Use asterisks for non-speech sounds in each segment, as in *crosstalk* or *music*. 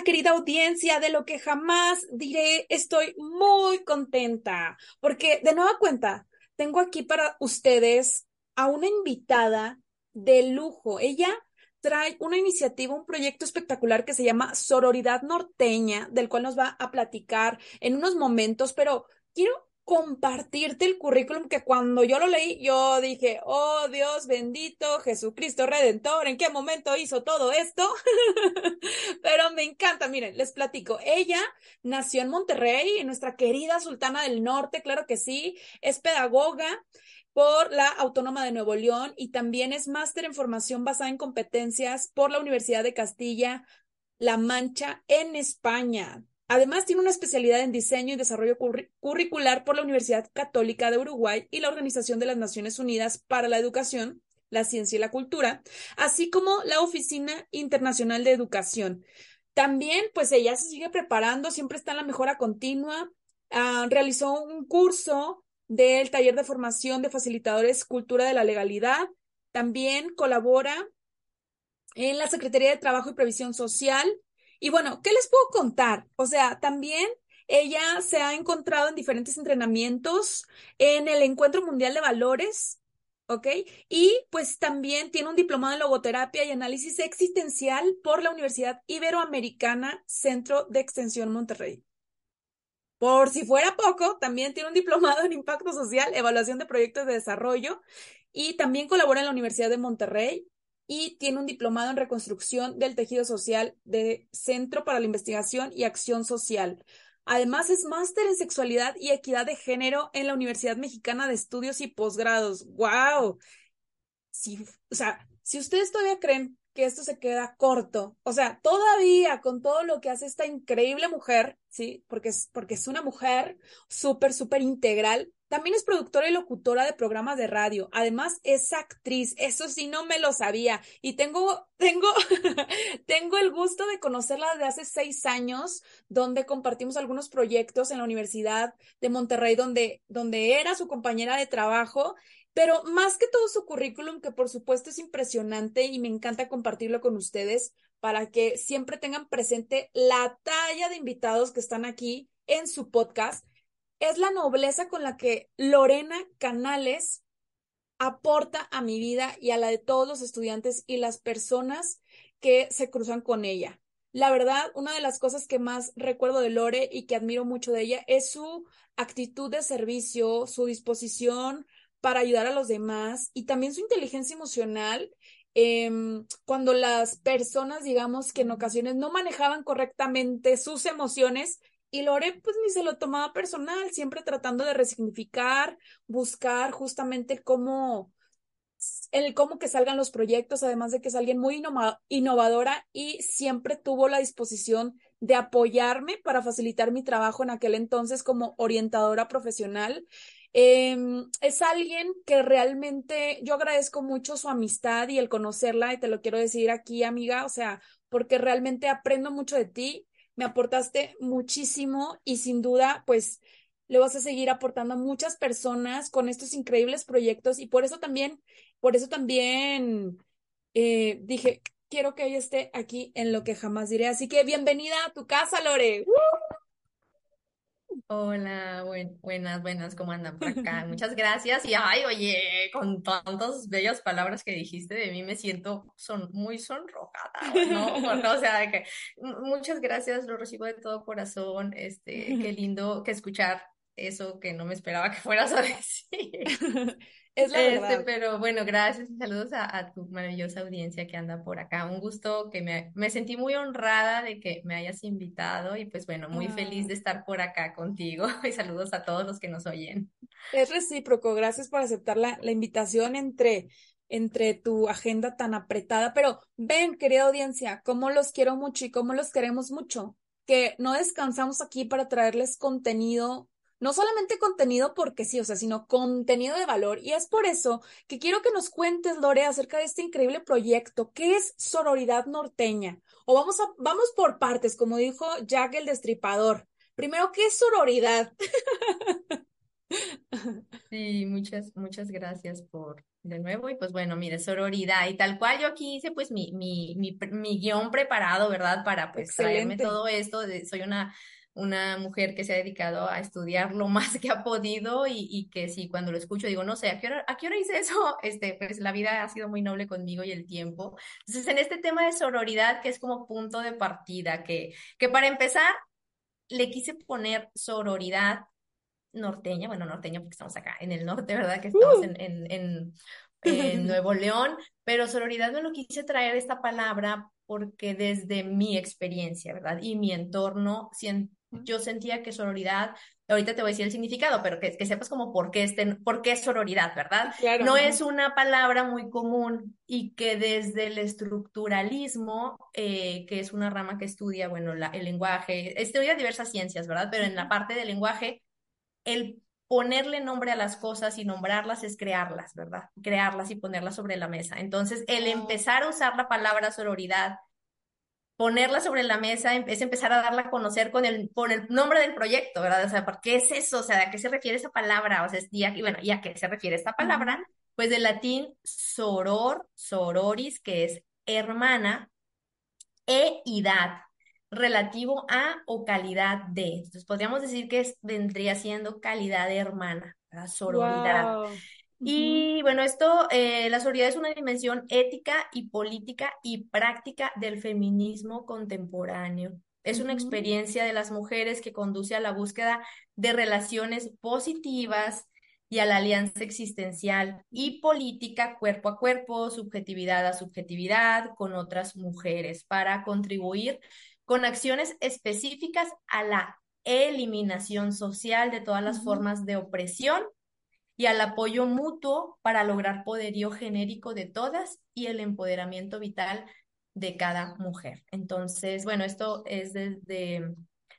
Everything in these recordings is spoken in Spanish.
Querida audiencia? De lo que jamás diré, estoy muy contenta porque de nueva cuenta tengo aquí para ustedes a una invitada de lujo. Ella trae una iniciativa, un proyecto espectacular que se llama Sororidad Norteña, del cual nos va a platicar en unos momentos, pero quiero compartirte el currículum que cuando yo lo leí, yo dije, oh Dios bendito, Jesucristo Redentor, ¿en qué momento hizo todo esto? *laughs* Pero me encanta, miren, les platico. Ella nació en Monterrey, nuestra querida Sultana del Norte, claro que sí, es pedagoga por la Autónoma de Nuevo León y también es máster en formación basada en competencias por la Universidad de Castilla La Mancha en España. Además, tiene una especialidad en diseño y desarrollo curricular por la Universidad Católica de Uruguay y la Organización de las Naciones Unidas para la Educación, la Ciencia y la Cultura, así como la Oficina Internacional de Educación. También, pues ella se sigue preparando, siempre está en la mejora continua. Ah, realizó un curso del taller de formación de facilitadores Cultura de la Legalidad. También colabora en la Secretaría de Trabajo y Previsión Social y bueno, ¿qué les puedo contar? O sea, también ella se ha encontrado en diferentes entrenamientos en el Encuentro Mundial de Valores, ¿ok? Y pues también tiene un diplomado en logoterapia y análisis existencial por la Universidad Iberoamericana Centro de Extensión Monterrey. Por si fuera poco, también tiene un diplomado en impacto social, evaluación de proyectos de desarrollo y también colabora en la Universidad de Monterrey y tiene un diplomado en reconstrucción del tejido social de Centro para la Investigación y Acción Social. Además, es máster en sexualidad y equidad de género en la Universidad Mexicana de Estudios y Posgrados. ¡Wow! Si, o sea, si ustedes todavía creen que esto se queda corto, o sea, todavía con todo lo que hace esta increíble mujer, ¿sí? Porque es, porque es una mujer súper, súper integral, también es productora y locutora de programas de radio. Además, es actriz. Eso sí, no me lo sabía. Y tengo, tengo, *laughs* tengo el gusto de conocerla desde hace seis años, donde compartimos algunos proyectos en la Universidad de Monterrey, donde, donde era su compañera de trabajo. Pero más que todo su currículum, que por supuesto es impresionante y me encanta compartirlo con ustedes para que siempre tengan presente la talla de invitados que están aquí en su podcast es la nobleza con la que Lorena Canales aporta a mi vida y a la de todos los estudiantes y las personas que se cruzan con ella. La verdad, una de las cosas que más recuerdo de Lore y que admiro mucho de ella es su actitud de servicio, su disposición para ayudar a los demás y también su inteligencia emocional. Em, cuando las personas, digamos que en ocasiones no manejaban correctamente sus emociones, y Lore, pues ni se lo tomaba personal, siempre tratando de resignificar, buscar justamente cómo, el cómo que salgan los proyectos, además de que es alguien muy innovadora y siempre tuvo la disposición de apoyarme para facilitar mi trabajo en aquel entonces como orientadora profesional. Em, es alguien que realmente yo agradezco mucho su amistad y el conocerla y te lo quiero decir aquí, amiga, o sea, porque realmente aprendo mucho de ti me aportaste muchísimo y sin duda, pues le vas a seguir aportando a muchas personas con estos increíbles proyectos y por eso también, por eso también eh, dije, quiero que ella esté aquí en lo que jamás diré. Así que bienvenida a tu casa, Lore. Hola, buenas, buenas, ¿cómo andan por acá? *laughs* Muchas gracias. Y ay, oye, con tantas bellas palabras que dijiste de mí me siento son, muy sonrojada, ¿no? o sea, que muchas gracias, lo recibo de todo corazón. Este, qué *laughs* lindo que escuchar eso que no me esperaba que fueras a decir. *laughs* Es la Este, verdad. pero bueno, gracias y saludos a, a tu maravillosa audiencia que anda por acá. Un gusto que me, me sentí muy honrada de que me hayas invitado y pues bueno, muy feliz Ah, de estar por acá contigo *laughs* y saludos a todos los que nos oyen. es recíproco. Gracias por aceptar la, la invitación entre, entre tu agenda tan apretada. Pero ven, querida audiencia, cómo los quiero mucho y cómo los queremos mucho, que no descansamos aquí para traerles contenido. No solamente contenido porque sí, o sea, sino contenido de valor. Y es por eso que quiero que nos cuentes, Lore, acerca de este increíble proyecto. ¿Qué es Sororidad Norteña? O vamos a, vamos por partes, como dijo Jack el Destripador. Primero, ¿qué es sororidad? *laughs* Sí, muchas, muchas gracias por de nuevo. Y pues bueno, mire, sororidad y tal cual yo aquí hice pues mi, mi, mi, mi guion preparado, ¿verdad? Para pues traerme todo esto. de- soy una, una mujer que se ha dedicado a estudiar lo más que ha podido y, y que sí, cuando lo escucho digo, no sé, ¿a qué hora, a qué hora hice eso? Este, pues la vida ha sido muy noble conmigo y el tiempo. Entonces, en este tema de sororidad, que es como punto de partida, que, que para empezar, le quise poner sororidad norteña, bueno, norteña porque estamos acá en el norte, ¿verdad? Que estamos Uh. en, en, en, *laughs* en Nuevo León, pero sororidad me lo quise traer esta palabra porque desde mi experiencia, ¿verdad? Y mi entorno, sien- yo sentía que sororidad, ahorita te voy a decir el significado, pero que, que sepas como por qué, este, por qué sororidad, ¿verdad? Claro. No es una palabra muy común y que desde el estructuralismo, eh, que es una rama que estudia, bueno, la, el lenguaje, estudia diversas ciencias, ¿verdad? Pero en la parte del lenguaje el ponerle nombre a las cosas y nombrarlas es crearlas, ¿verdad? Crearlas y ponerlas sobre la mesa. Entonces, el empezar a usar la palabra sororidad, ponerla sobre la mesa, em- es empezar a darla a conocer con el, con el nombre del proyecto, ¿verdad? O sea, ¿por qué es eso? O sea, ¿a qué se refiere esa palabra? O sea, y, a, bueno, ¿y a qué se refiere esta palabra? Pues del latín soror, sororis, que es hermana, e idad, relativo a o calidad de. Entonces, podríamos decir que es- vendría siendo calidad de hermana, ¿verdad? Sororidad. Wow. Y bueno, esto, eh, la sororidad es una dimensión ética y política y práctica del feminismo contemporáneo. Es una experiencia de las mujeres que conduce a la búsqueda de relaciones positivas y a la alianza existencial y política cuerpo a cuerpo, subjetividad a subjetividad con otras mujeres para contribuir con acciones específicas a la eliminación social de todas las formas de opresión y al apoyo mutuo para lograr poderío genérico de todas y el empoderamiento vital de cada mujer. Entonces, bueno, esto es desde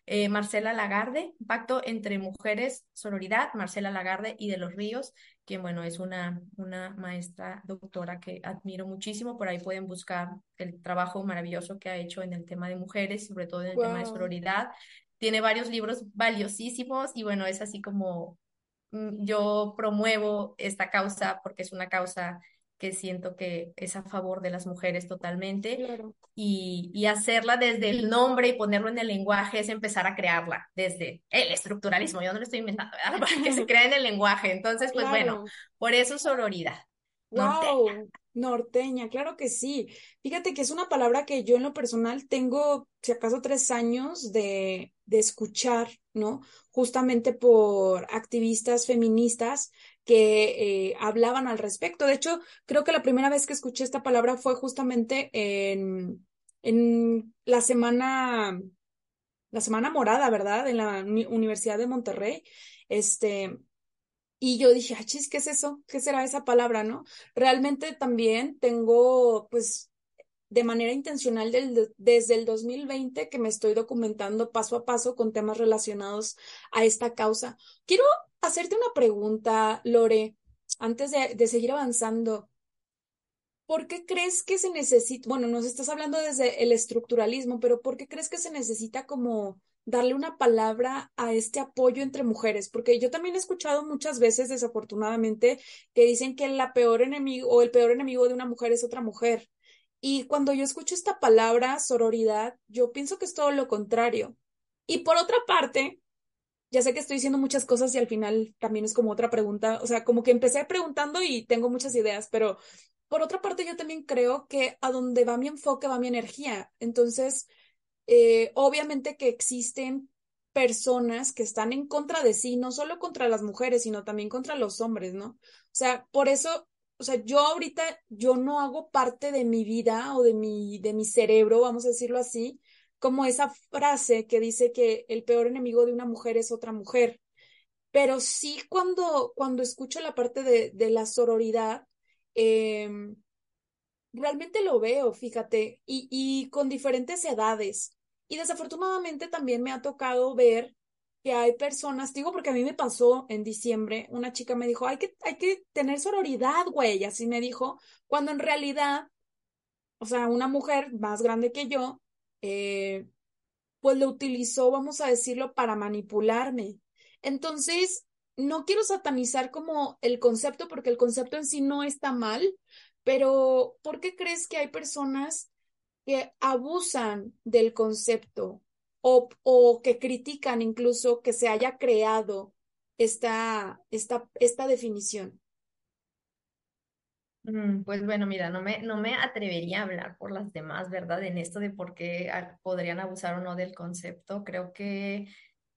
eh, Marcela Lagarde, Pacto entre Mujeres, Sororidad, Marcela Lagarde y de los Ríos, quien, bueno, es una, una maestra doctora que admiro muchísimo. Por ahí pueden buscar el trabajo maravilloso que ha hecho en el tema de mujeres, sobre todo en el tema de Wow. sororidad. Tiene varios libros valiosísimos y bueno, es así como yo promuevo esta causa porque es una causa que siento que es a favor de las mujeres totalmente Claro. y, y hacerla desde el nombre y ponerlo en el lenguaje es empezar a crearla desde el estructuralismo. Yo no lo estoy inventando, ¿verdad? Para *laughs* que se crea en el lenguaje. Entonces, pues bueno, por eso sororidad. Wow, norteña, claro que sí. Fíjate que es una palabra que yo en lo personal tengo, si acaso, tres años de, de escuchar, ¿no? Justamente por activistas feministas que eh, hablaban al respecto. De hecho, creo que la primera vez que escuché esta palabra fue justamente en, en la semana, la semana morada, ¿verdad? En la Uni- Universidad de Monterrey. Este, y yo dije, ah, chis, ¿qué es eso? ¿Qué será esa palabra, no? Realmente también tengo, pues, de manera intencional desde el 2020 que me estoy documentando paso a paso con temas relacionados a esta causa. Quiero hacerte una pregunta, Lore, antes de, de seguir avanzando. ¿Por qué crees que se necesita, bueno, nos estás hablando desde el estructuralismo, pero ¿por qué crees que se necesita como darle una palabra a este apoyo entre mujeres? Porque yo también he escuchado muchas veces, desafortunadamente, que dicen que la peor enemigo o el peor enemigo de una mujer es otra mujer. Y cuando yo escucho esta palabra, sororidad, yo pienso que es todo lo contrario. Y por otra parte, ya sé que estoy diciendo muchas cosas y al final también es como otra pregunta, o sea, como que empecé preguntando y tengo muchas ideas, pero por otra parte yo también creo que a donde va mi enfoque va mi energía. Entonces, eh, obviamente que existen personas que están en contra de sí, no solo contra las mujeres, sino también contra los hombres, ¿no? O sea, por eso, o sea, yo ahorita, yo no hago parte de mi vida o de mi, de mi cerebro, vamos a decirlo así, como esa frase que dice que el peor enemigo de una mujer es otra mujer. Pero sí cuando, cuando escucho la parte de, de la sororidad, em, realmente lo veo, fíjate, y, y con diferentes edades. Y desafortunadamente también me ha tocado ver que hay personas, digo porque a mí me pasó en diciembre, una chica me dijo, hay que, hay que tener sororidad, güey, así me dijo, cuando en realidad, o sea, una mujer más grande que yo, eh, pues lo utilizó, vamos a decirlo, para manipularme. Entonces, no quiero satanizar como el concepto, porque el concepto en sí no está mal, pero ¿por qué crees que hay personas que abusan del concepto o, o que critican incluso que se haya creado esta, esta, esta definición? Mm, Pues bueno, mira, no me, no me atrevería a hablar por las demás, ¿verdad? En esto de por qué ah, podrían abusar o no del concepto. Creo que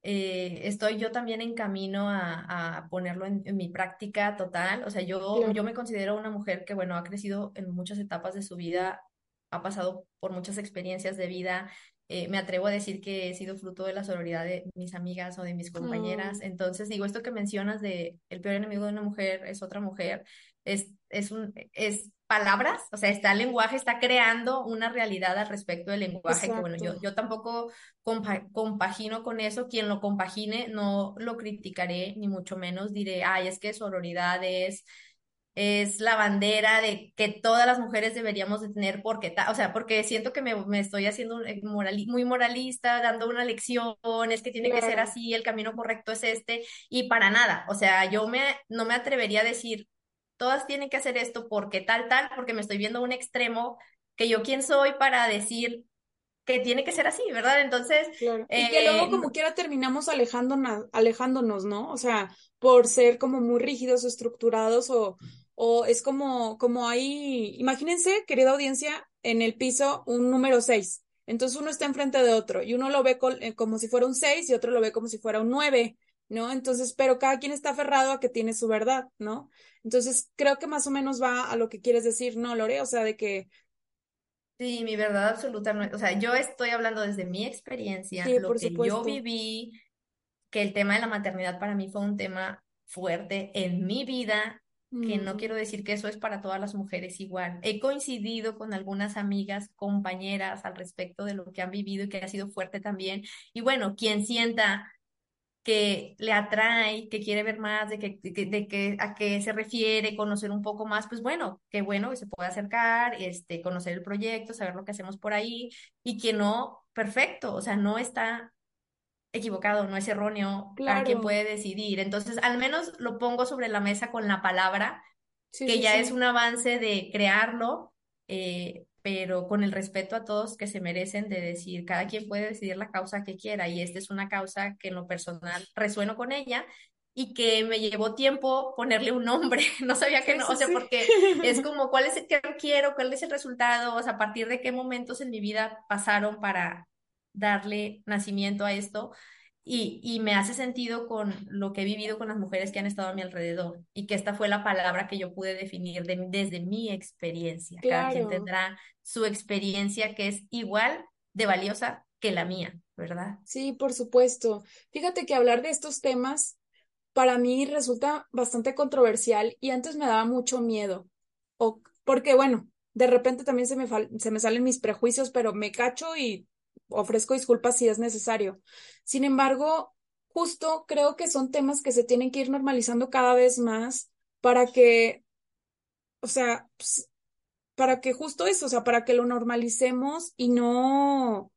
eh, estoy yo también en camino a, a ponerlo en, en mi práctica total. O sea, yo, yo me considero una mujer que, bueno, ha crecido en muchas etapas de su vida, ha pasado por muchas experiencias de vida. Eh, me atrevo a decir que he sido fruto de la sororidad de mis amigas o de mis compañeras. Mm, Entonces, digo, esto que mencionas de el peor enemigo de una mujer es otra mujer es, es, un, es palabras, o sea, está el lenguaje, está creando una realidad al respecto del lenguaje, que bueno, yo, yo tampoco compa compagino con eso, quien lo compagine no lo criticaré, ni mucho menos diré, ay, es que sororidad es, es la bandera de que todas las mujeres deberíamos de tener porque, ta o sea, porque siento que me, me estoy haciendo eh, muy moralista, dando una lección, es que tiene que ser así, el camino correcto es este, y para nada, o sea, yo me, no me atrevería a decir todas tienen que hacer esto porque tal, tal, porque me estoy viendo un extremo que yo quién soy para decir que tiene que ser así, ¿verdad? Entonces, claro. Y que luego eh, como quiera terminamos alejándonos, alejándonos, ¿no? O sea, por ser como muy rígidos o estructurados o, o es como, como ahí, imagínense, querida audiencia, en el piso un número seis. Entonces uno está enfrente de otro y uno lo ve eh, como si fuera un seis y otro lo ve como si fuera un nueve, ¿no? Entonces, pero cada quien está aferrado a que tiene su verdad, ¿no? Entonces, creo que más o menos va a lo que quieres decir, ¿no, Lore? O sea, de que sí, mi verdad absoluta no es, o sea, yo estoy hablando desde mi experiencia, sí, lo por que yo supuesto. viví, que el tema de la maternidad para mí fue un tema fuerte en mi vida, que no quiero decir que eso es para todas las mujeres igual. He coincidido con algunas amigas, compañeras al respecto de lo que han vivido y que ha sido fuerte también. Y bueno, quien sienta que le atrae, que quiere ver más, de que, de que, de que a qué se refiere, conocer un poco más, pues bueno, qué bueno que se pueda acercar, este, conocer el proyecto, saber lo que hacemos por ahí, y que no, perfecto, o sea, no está equivocado, no es erróneo, cada quien claro, puede decidir. Entonces, al menos lo pongo sobre la mesa con la palabra sí, que sí, ya es un avance de crearlo, eh, pero con el respeto a todos que se merecen de decir, cada quien puede decidir la causa que quiera y esta es una causa que en lo personal resueno con ella y que me llevó tiempo ponerle un nombre, *laughs* no sabía que no, o sea, porque es como, ¿cuál es el que quiero? ¿Cuál es el resultado? O sea, a partir de qué momentos en mi vida pasaron para darle nacimiento a esto y, y me hace sentido con lo que he vivido con las mujeres que han estado a mi alrededor y que esta fue la palabra que yo pude definir de- desde mi experiencia. Cada quien tendrá su experiencia que es igual de valiosa que la mía, ¿verdad? sí, por supuesto. Fíjate que hablar de estos temas para mí resulta bastante controversial y antes me daba mucho miedo. O, porque, bueno, de repente también se me, se me salen mis prejuicios, pero me cacho y ofrezco disculpas si es necesario. Sin embargo, justo creo que son temas que se tienen que ir normalizando cada vez más para que, o sea, ps- para que justo eso, o sea, para que lo normalicemos y no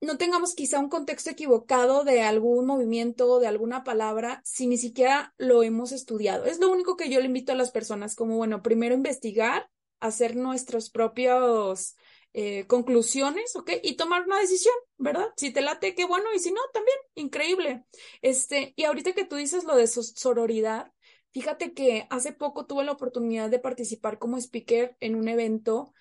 no tengamos quizá un contexto equivocado de algún movimiento, de alguna palabra, si ni siquiera lo hemos estudiado. Es lo único que yo le invito a las personas, como, bueno, primero investigar, hacer nuestros propios, eh, conclusiones, ¿ok? Y tomar una decisión, ¿verdad? Si te late, qué bueno, y si no, también, increíble. Este, y ahorita que tú dices lo de sororidad, fíjate que hace poco tuve la oportunidad de participar como speaker en un evento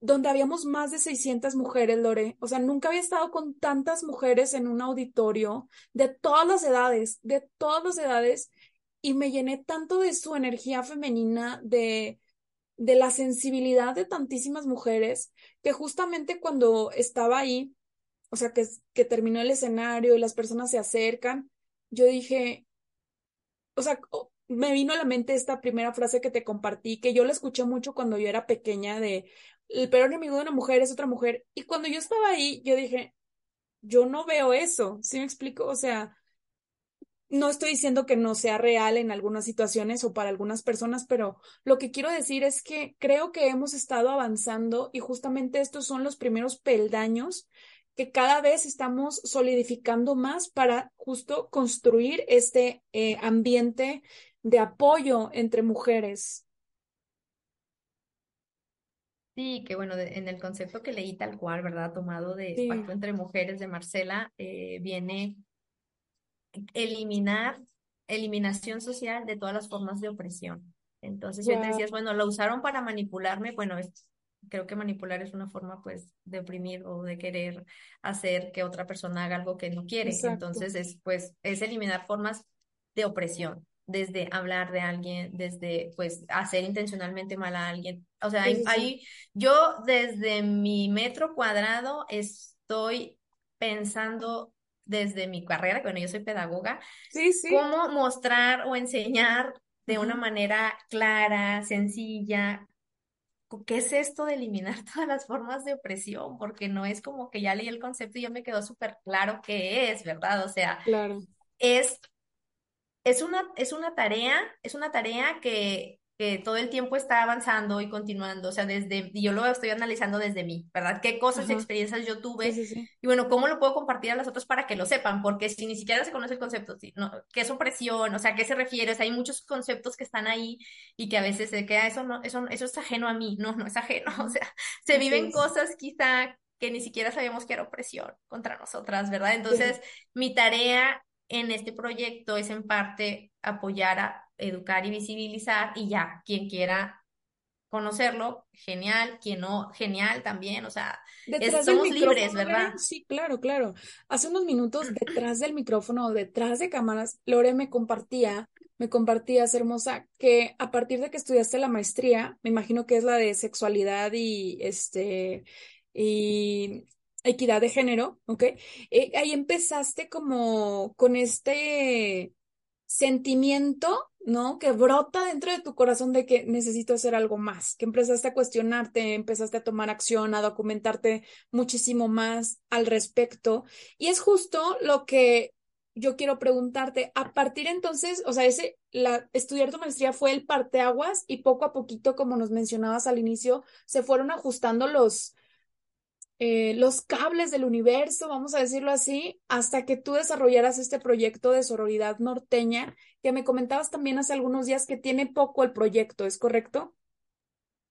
donde habíamos más de 600 mujeres, Lore. O sea, nunca había estado con tantas mujeres en un auditorio de todas las edades, de todas las edades, y me llené tanto de su energía femenina, de, de la sensibilidad de tantísimas mujeres, que justamente cuando estaba ahí, o sea, que, que terminó el escenario y las personas se acercan, yo dije, o sea, me vino a la mente esta primera frase que te compartí, que yo la escuché mucho cuando yo era pequeña, de el peor enemigo de una mujer es otra mujer. Y cuando yo estaba ahí, yo dije, yo no veo eso, ¿sí me explico? O sea, no estoy diciendo que no sea real en algunas situaciones o para algunas personas, pero lo que quiero decir es que creo que hemos estado avanzando y justamente estos son los primeros peldaños que cada vez estamos solidificando más para justo construir este eh, ambiente de apoyo entre mujeres. Sí, que bueno, en el concepto que leí tal cual, ¿verdad? Tomado de Pacto entre Mujeres de Marcela, eh, viene eliminar, eliminación social de todas las formas de opresión. Entonces, ya te decías, bueno, lo usaron para manipularme, bueno, creo que manipular es una forma, pues, de oprimir o de querer hacer que otra persona haga algo que no quiere. Entonces, es, pues, es eliminar formas de opresión desde hablar de alguien, desde pues hacer intencionalmente mal a alguien. O sea, ahí, yo desde mi metro cuadrado estoy pensando desde mi carrera, bueno, yo soy pedagoga, sí, sí. cómo mostrar o enseñar de una manera clara, sencilla, ¿qué es esto de eliminar *laughs* todas las formas de opresión? Porque no es como que ya leí el concepto y ya me quedó súper claro qué es, ¿verdad? O sea, claro. es es una, es una tarea, es una tarea que, que todo el tiempo está avanzando y continuando, o sea, desde, yo lo estoy analizando desde mí, ¿verdad? ¿Qué cosas y experiencias yo tuve? Y bueno, ¿cómo lo puedo compartir a las otras para que lo sepan? Porque si ni siquiera se conoce el concepto, no, ¿qué es opresión? O sea, ¿a qué se refiere? O sea, hay muchos conceptos que están ahí y que a veces se queda, eso no, eso, eso es ajeno a mí, no, no es ajeno, *laughs* o sea, se viven cosas quizá que ni siquiera sabíamos que era opresión contra nosotras, ¿verdad? Entonces, mi tarea en este proyecto es en parte apoyar a educar y visibilizar y ya, quien quiera conocerlo, genial, quien no, genial también, o sea, somos libres, ¿verdad? Sí, claro, claro. Hace unos minutos detrás del micrófono, detrás de cámaras, Lore me compartía, me compartía, hermosa, que a partir de que estudiaste la maestría, me imagino que es la de sexualidad y este, y equidad de género, ¿ok? Eh, ahí empezaste como con este sentimiento, ¿no? Que brota dentro de tu corazón de que necesito hacer algo más, que empezaste a cuestionarte, empezaste a tomar acción, a documentarte muchísimo más al respecto. Y es justo lo que yo quiero preguntarte, a partir entonces, o sea, ese, la, estudiar tu maestría fue el parteaguas y poco a poquito, como nos mencionabas al inicio, se fueron ajustando los, eh, los cables del universo, vamos a decirlo así, hasta que tú desarrollaras este proyecto de sororidad norteña, que me comentabas también hace algunos días que tiene poco el proyecto, ¿es correcto?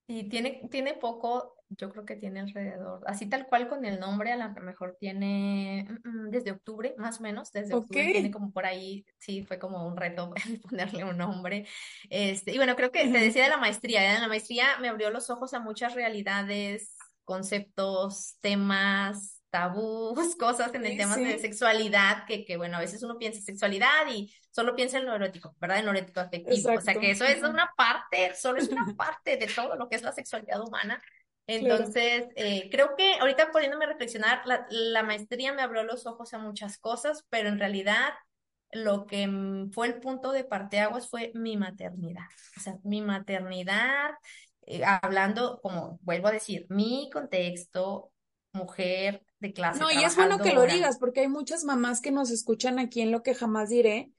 Sí, tiene, tiene poco, yo creo que tiene alrededor, así tal cual con el nombre, a lo mejor tiene mm, mm, desde octubre, más o menos, desde octubre tiene como por ahí, sí, fue como un reto *laughs* ponerle un nombre. Este, y bueno, creo que te decía de la maestría, ¿eh? la maestría me abrió los ojos a muchas realidades conceptos, temas, tabús, *laughs* cosas en el tema de sexualidad, que, que, bueno, a veces uno piensa sexualidad y solo piensa en lo erótico, ¿verdad? En lo erótico afectivo. O sea, que eso es una parte, solo es una parte de todo lo que es la sexualidad humana. Entonces, eh, creo que ahorita poniéndome a reflexionar, la, la, maestría me abrió los ojos a muchas cosas, pero en realidad lo que fue el punto de parteaguas fue mi maternidad. O sea, mi maternidad, eh, hablando, como vuelvo a decir, mi contexto, mujer de clase. No, y es bueno que lo digas, porque hay muchas mamás que nos escuchan aquí en lo que jamás diré.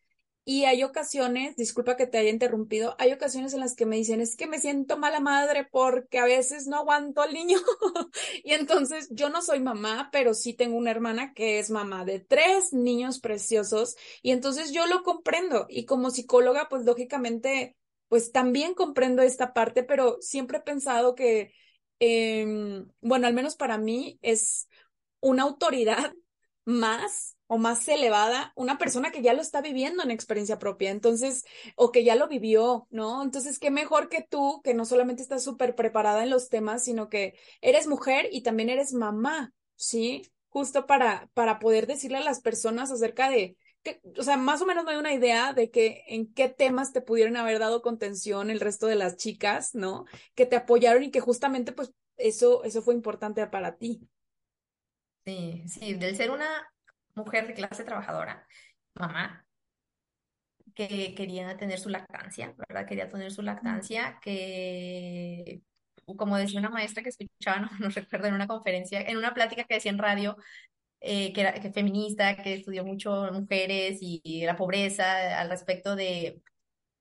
Y hay ocasiones, disculpa que te haya interrumpido, hay ocasiones en las que me dicen, es que me siento mala madre porque a veces no aguanto al niño. *laughs* y entonces yo no soy mamá, pero sí tengo una hermana que es mamá de tres niños preciosos. Y entonces yo lo comprendo. Y como psicóloga, pues lógicamente pues también comprendo esta parte, pero siempre he pensado que em, bueno, al menos para mí es una autoridad *laughs* más o más elevada, una persona que ya lo está viviendo en experiencia propia, entonces, o que ya lo vivió, ¿no? Entonces, qué mejor que tú, que no solamente estás súper preparada en los temas, sino que eres mujer y también eres mamá, ¿sí? Justo para, para poder decirle a las personas acerca de, o sea, más o menos me da una idea de que en qué temas te pudieron haber dado contención el resto de las chicas, ¿no? Que te apoyaron y que justamente, pues, eso, eso fue importante para ti. Sí, sí, del ser una mujer de clase trabajadora, mamá, que quería tener su lactancia, ¿verdad? Quería tener su lactancia, que, como decía una maestra que escuchaba, *laughs* no, no recuerdo, en una conferencia, en una plática que decía en radio, eh, que era que feminista, que estudió mucho mujeres y, y la pobreza, al respecto de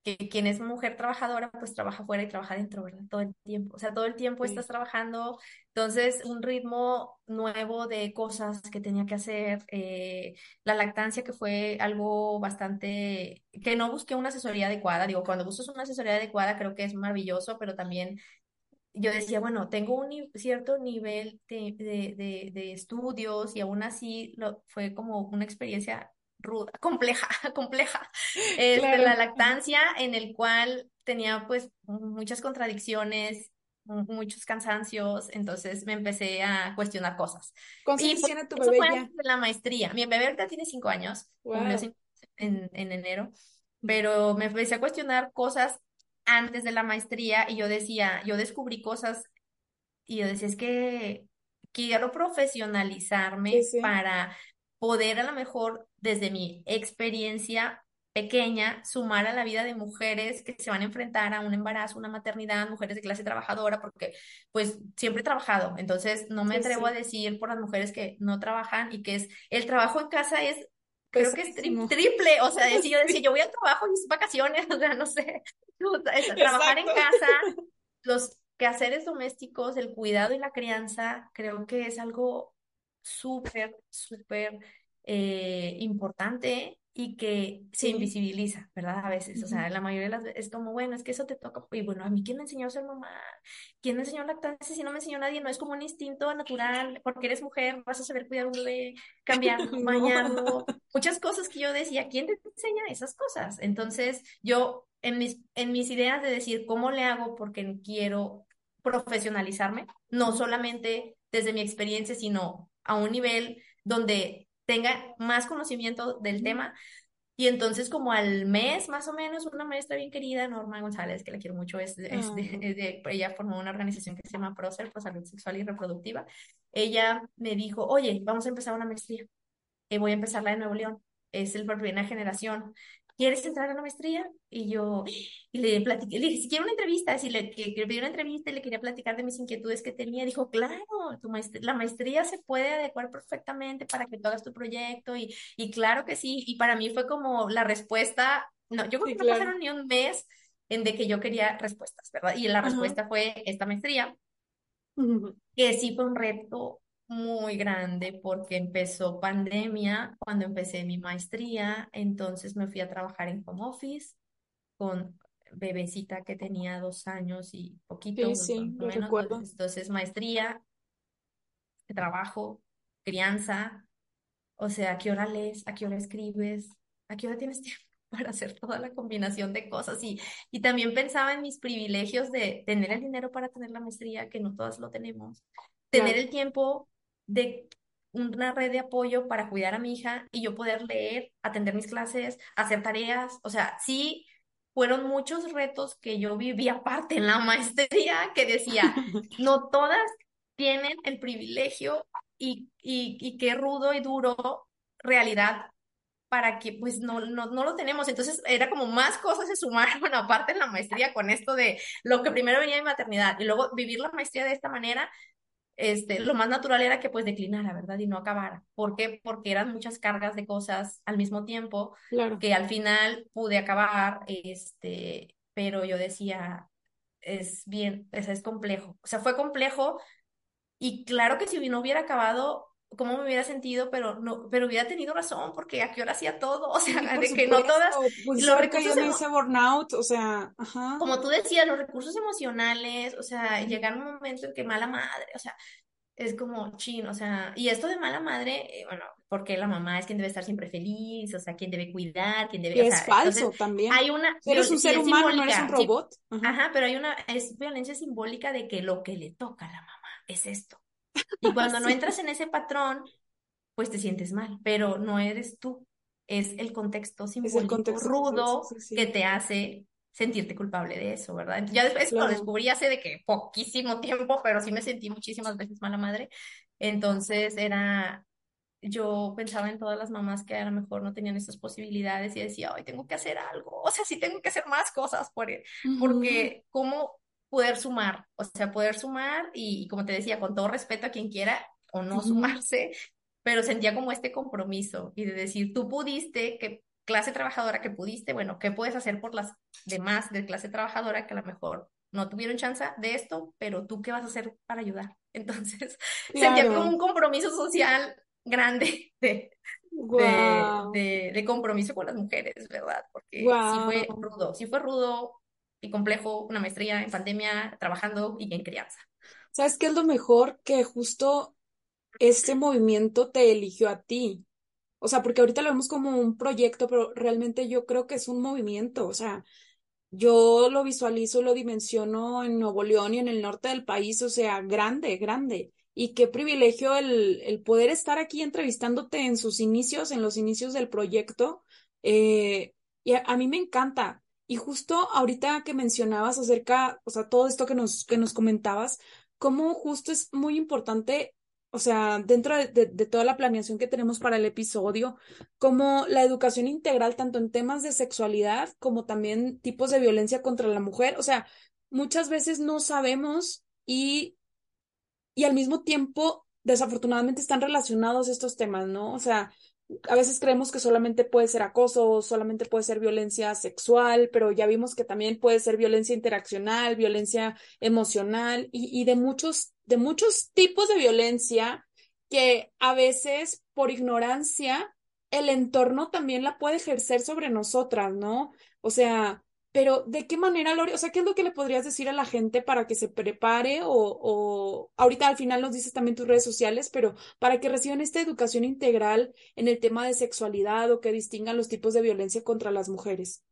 que quien es mujer trabajadora, pues trabaja fuera y trabaja dentro, ¿verdad? Todo el tiempo. O sea, todo el tiempo Sí. estás trabajando. Entonces, un ritmo nuevo de cosas que tenía que hacer. eh, la lactancia, que fue algo bastante, que no busqué una asesoría adecuada. Digo, cuando buscas una asesoría adecuada, creo que es maravilloso, pero también yo decía, bueno, tengo un cierto nivel de, de, de, de estudios y aún así lo, fue como una experiencia ruda, *laughs* compleja, compleja, este, la lactancia en el cual tenía pues muchas contradicciones, mu- muchos cansancios, entonces me empecé a cuestionar cosas. ¿Cuántos Y pues, tiene tu eso bebé fue ya? la maestría. Mi bebé ahorita tiene cinco años, cumplió Wow. cinco en, en enero, pero me empecé a cuestionar cosas antes de la maestría y yo decía, yo descubrí cosas y yo decía, es que quiero Sí, profesionalizarme sí. para poder a lo mejor desde mi experiencia pequeña sumar a la vida de mujeres que se van a enfrentar a un embarazo, una maternidad, mujeres de clase trabajadora, porque pues siempre he trabajado, entonces no me Sí, atrevo a sí. decir por las mujeres que no trabajan y que es el trabajo en casa es creo que es tri- triple, o sea, *laughs* decía, yo decía, Sí, yo voy al trabajo y es vacaciones, *laughs* o sea, no sé, trabajar en casa *laughs* los quehaceres domésticos, el cuidado y la crianza, creo que es algo súper, súper eh, importante y que se invisibiliza, ¿verdad? A veces, o sea, la mayoría de las veces es como, bueno, es que eso te toca, y bueno, a mí quién me enseñó a ser mamá, quién me enseñó lactancia, si no me enseñó nadie, no es como un instinto natural, porque eres mujer, vas a saber cuidar un bebé, cambiarlo, *laughs* No. bañarlo, muchas cosas que yo decía, ¿quién te enseña esas cosas? Entonces, yo en mis, en mis ideas de decir cómo le hago porque quiero profesionalizarme, no solamente desde mi experiencia, sino a un nivel donde tenga más conocimiento del tema. Y entonces como al mes más o menos, una maestra bien querida, Norma González, que la quiero mucho, es, es de, Ah, es de- ella formó una organización que se llama PROCER, Pro Salud Sexual y Reproductiva. Ella me dijo, oye, vamos a empezar una maestría eh, voy a empezar la de Nuevo León, es el por primera generación. ¿Quieres entrar a la maestría? Y yo, y le platiqué, le dije, si quiero una entrevista, si le que, que pidió una entrevista y le quería platicar de mis inquietudes que tenía, dijo, claro, tu maestría, la maestría se puede adecuar perfectamente para que tú hagas tu proyecto y, y claro que sí, y para mí fue como la respuesta, no, yo creo sí, que no claro. pasaron ni un mes en de que yo quería respuestas, ¿verdad? Y la Ajá. respuesta fue esta maestría Ujú. que sí fue un reto muy grande porque empezó pandemia cuando empecé mi maestría, entonces me fui a trabajar en home office con bebecita que tenía dos años y Sí, poquito, sí, más o lo menos, recuerdo. entonces maestría, trabajo, crianza, o sea, ¿a qué hora lees? ¿A qué hora escribes? ¿A qué hora tienes *laughs* tiempo para hacer toda la combinación de cosas? Y, y también pensaba en mis privilegios de tener el dinero para tener la maestría, que no todas lo tenemos, tener Claro. el tiempo de una red de apoyo para cuidar a mi hija y yo poder leer, atender mis clases, hacer tareas. O sea, sí, fueron muchos retos que yo viví aparte en la *laughs* maestría, que decía, *laughs* no todas tienen el privilegio y, y, y qué rudo y duro realidad para que pues no, no, no lo tenemos. Entonces era como más cosas se sumaron *laughs* aparte en la maestría con esto de lo que primero venía de maternidad y luego vivir la maestría de esta manera, este, lo más natural era que pues declinara, ¿verdad? Y no acabara. ¿Por qué? Porque eran muchas cargas de cosas al mismo tiempo Claro. que al final pude acabar, este, pero yo decía, es bien, es, es complejo. O sea, fue complejo y claro que si no hubiera acabado, cómo me hubiera sentido, pero no, pero hubiera tenido razón, porque a qué hora hacía todo, *laughs* o sea, de que no todas pues los recursos en ese burnout, o sea, ajá. Como tú decías, los recursos emocionales, o sea, llegar un momento en que mala madre, o sea, es como chin, o sea, y esto de mala madre, eh, bueno, porque la mamá es quien debe estar siempre feliz, o sea, quien debe cuidar, quien debe... Es falso también. Hay una... Eres un ser humano, no eres un robot. ajá. pero hay una, es violencia simbólica de que lo que le toca a la mamá es esto. Y cuando no *laughs* entras en ese patrón, pues te sientes mal, pero no eres tú, es el contexto simbólico rudo que te hace sentirte culpable de eso, ¿verdad? Ya después lo descubrí hace de que poquísimo tiempo, pero sí me sentí muchísimas veces mala madre. Entonces era, yo pensaba en todas las mamás que a lo mejor no tenían esas posibilidades y decía, ay, tengo que hacer algo, o sea, sí tengo que hacer más cosas por él, porque cómo poder sumar, o sea, poder sumar y, como te decía, con todo respeto a quien quiera o no sumarse, pero sentía como este compromiso y de decir, tú pudiste, que clase trabajadora que pudiste, bueno, ¿qué puedes hacer por las demás de clase trabajadora que a lo mejor no tuvieron chance de esto, pero tú qué vas a hacer para ayudar? *laughs* Entonces, sentía como un compromiso social grande *laughs* de, de, compromiso con las mujeres, ¿verdad? Porque sí fue rudo, sí fue rudo y complejo, una maestría en pandemia, trabajando y en crianza. ¿Sabes qué es lo mejor? Que justo este movimiento te eligió a ti. O sea, porque ahorita lo vemos como un proyecto, pero realmente yo creo que es un movimiento. O sea, yo lo visualizo, lo dimensiono en Nuevo León y en el norte del país, o sea, grande, grande. Y qué privilegio el, el poder estar aquí entrevistándote en sus inicios, en los inicios del proyecto. Eh, y a, mí me encanta. Y justo ahorita que mencionabas acerca, o sea, todo esto que nos, que nos comentabas, cómo justo es muy importante o sea, dentro de, toda la planeación que tenemos para el episodio, como la educación integral, tanto en temas de sexualidad como también tipos de violencia contra la mujer. O sea, muchas veces no sabemos y, y al mismo tiempo, desafortunadamente, están relacionados estos temas, ¿no? O sea, a veces creemos que solamente puede ser acoso, solamente puede ser violencia sexual, pero ya vimos que también puede ser violencia interaccional, violencia emocional y, de muchos, de muchos tipos de violencia que a veces por ignorancia el entorno también la puede ejercer sobre nosotras, ¿no? O sea, pero, ¿de qué manera, Lori? O sea, ¿qué es lo que le podrías decir a la gente para que se prepare? O, o ahorita al final nos dices también tus redes sociales, pero para que reciban esta educación integral en el tema de sexualidad o que distingan los tipos de violencia contra las mujeres.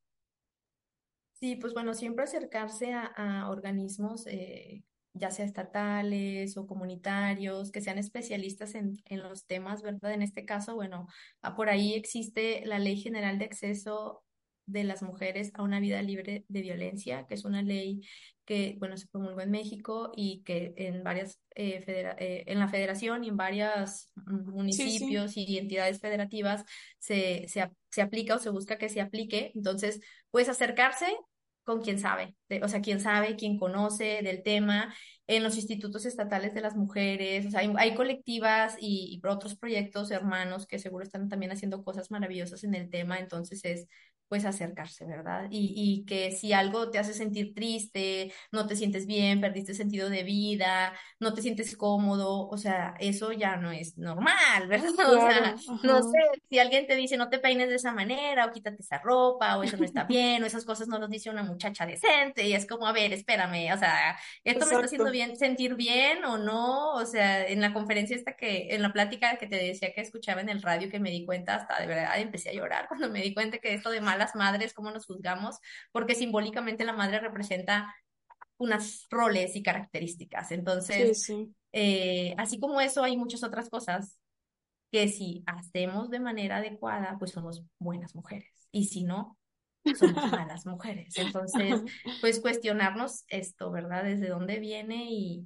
Sí, pues bueno, siempre acercarse a, organismos, eh, ya sea estatales o comunitarios, que sean especialistas en, en los temas, ¿verdad? En este caso, bueno, ah, por ahí existe la Ley General de Acceso de las mujeres a una vida libre de violencia, que es una ley que, bueno, se promulgó en México y que en varias, eh, eh, en la federación y en varios municipios y entidades federativas se, se, se aplica o se busca que se aplique. Entonces, puedes acercarse con quien sabe, o sea, quien sabe, quien conoce del tema, en los institutos estatales de las mujeres, o sea, hay, colectivas y, y, otros proyectos hermanos que seguro están también haciendo cosas maravillosas en el tema, entonces es pues acercarse, ¿verdad? Y, y, que si algo te hace sentir triste, no te sientes bien, perdiste sentido de vida, no te sientes cómodo, o sea, eso ya no es normal, *laughs* ¿verdad? o sea, no sé, si alguien te dice no te peines de esa manera o quítate esa ropa o eso no está bien o esas cosas no los dice una muchacha decente y es como, a ver, espérame, o sea, esto me está haciendo bien, sentir bien o no, o sea, en la conferencia esta que, en la plática que te decía que escuchaba en el radio que me di cuenta hasta de verdad empecé a llorar *laughs* cuando me di cuenta que esto de mal las madres, cómo nos juzgamos, porque simbólicamente la madre representa unas roles y características. Entonces, eh, así como eso, hay muchas otras cosas que si hacemos de manera adecuada, pues somos buenas mujeres. Y si no, somos *laughs* malas mujeres. Entonces, pues cuestionarnos esto, ¿verdad? Desde dónde viene y,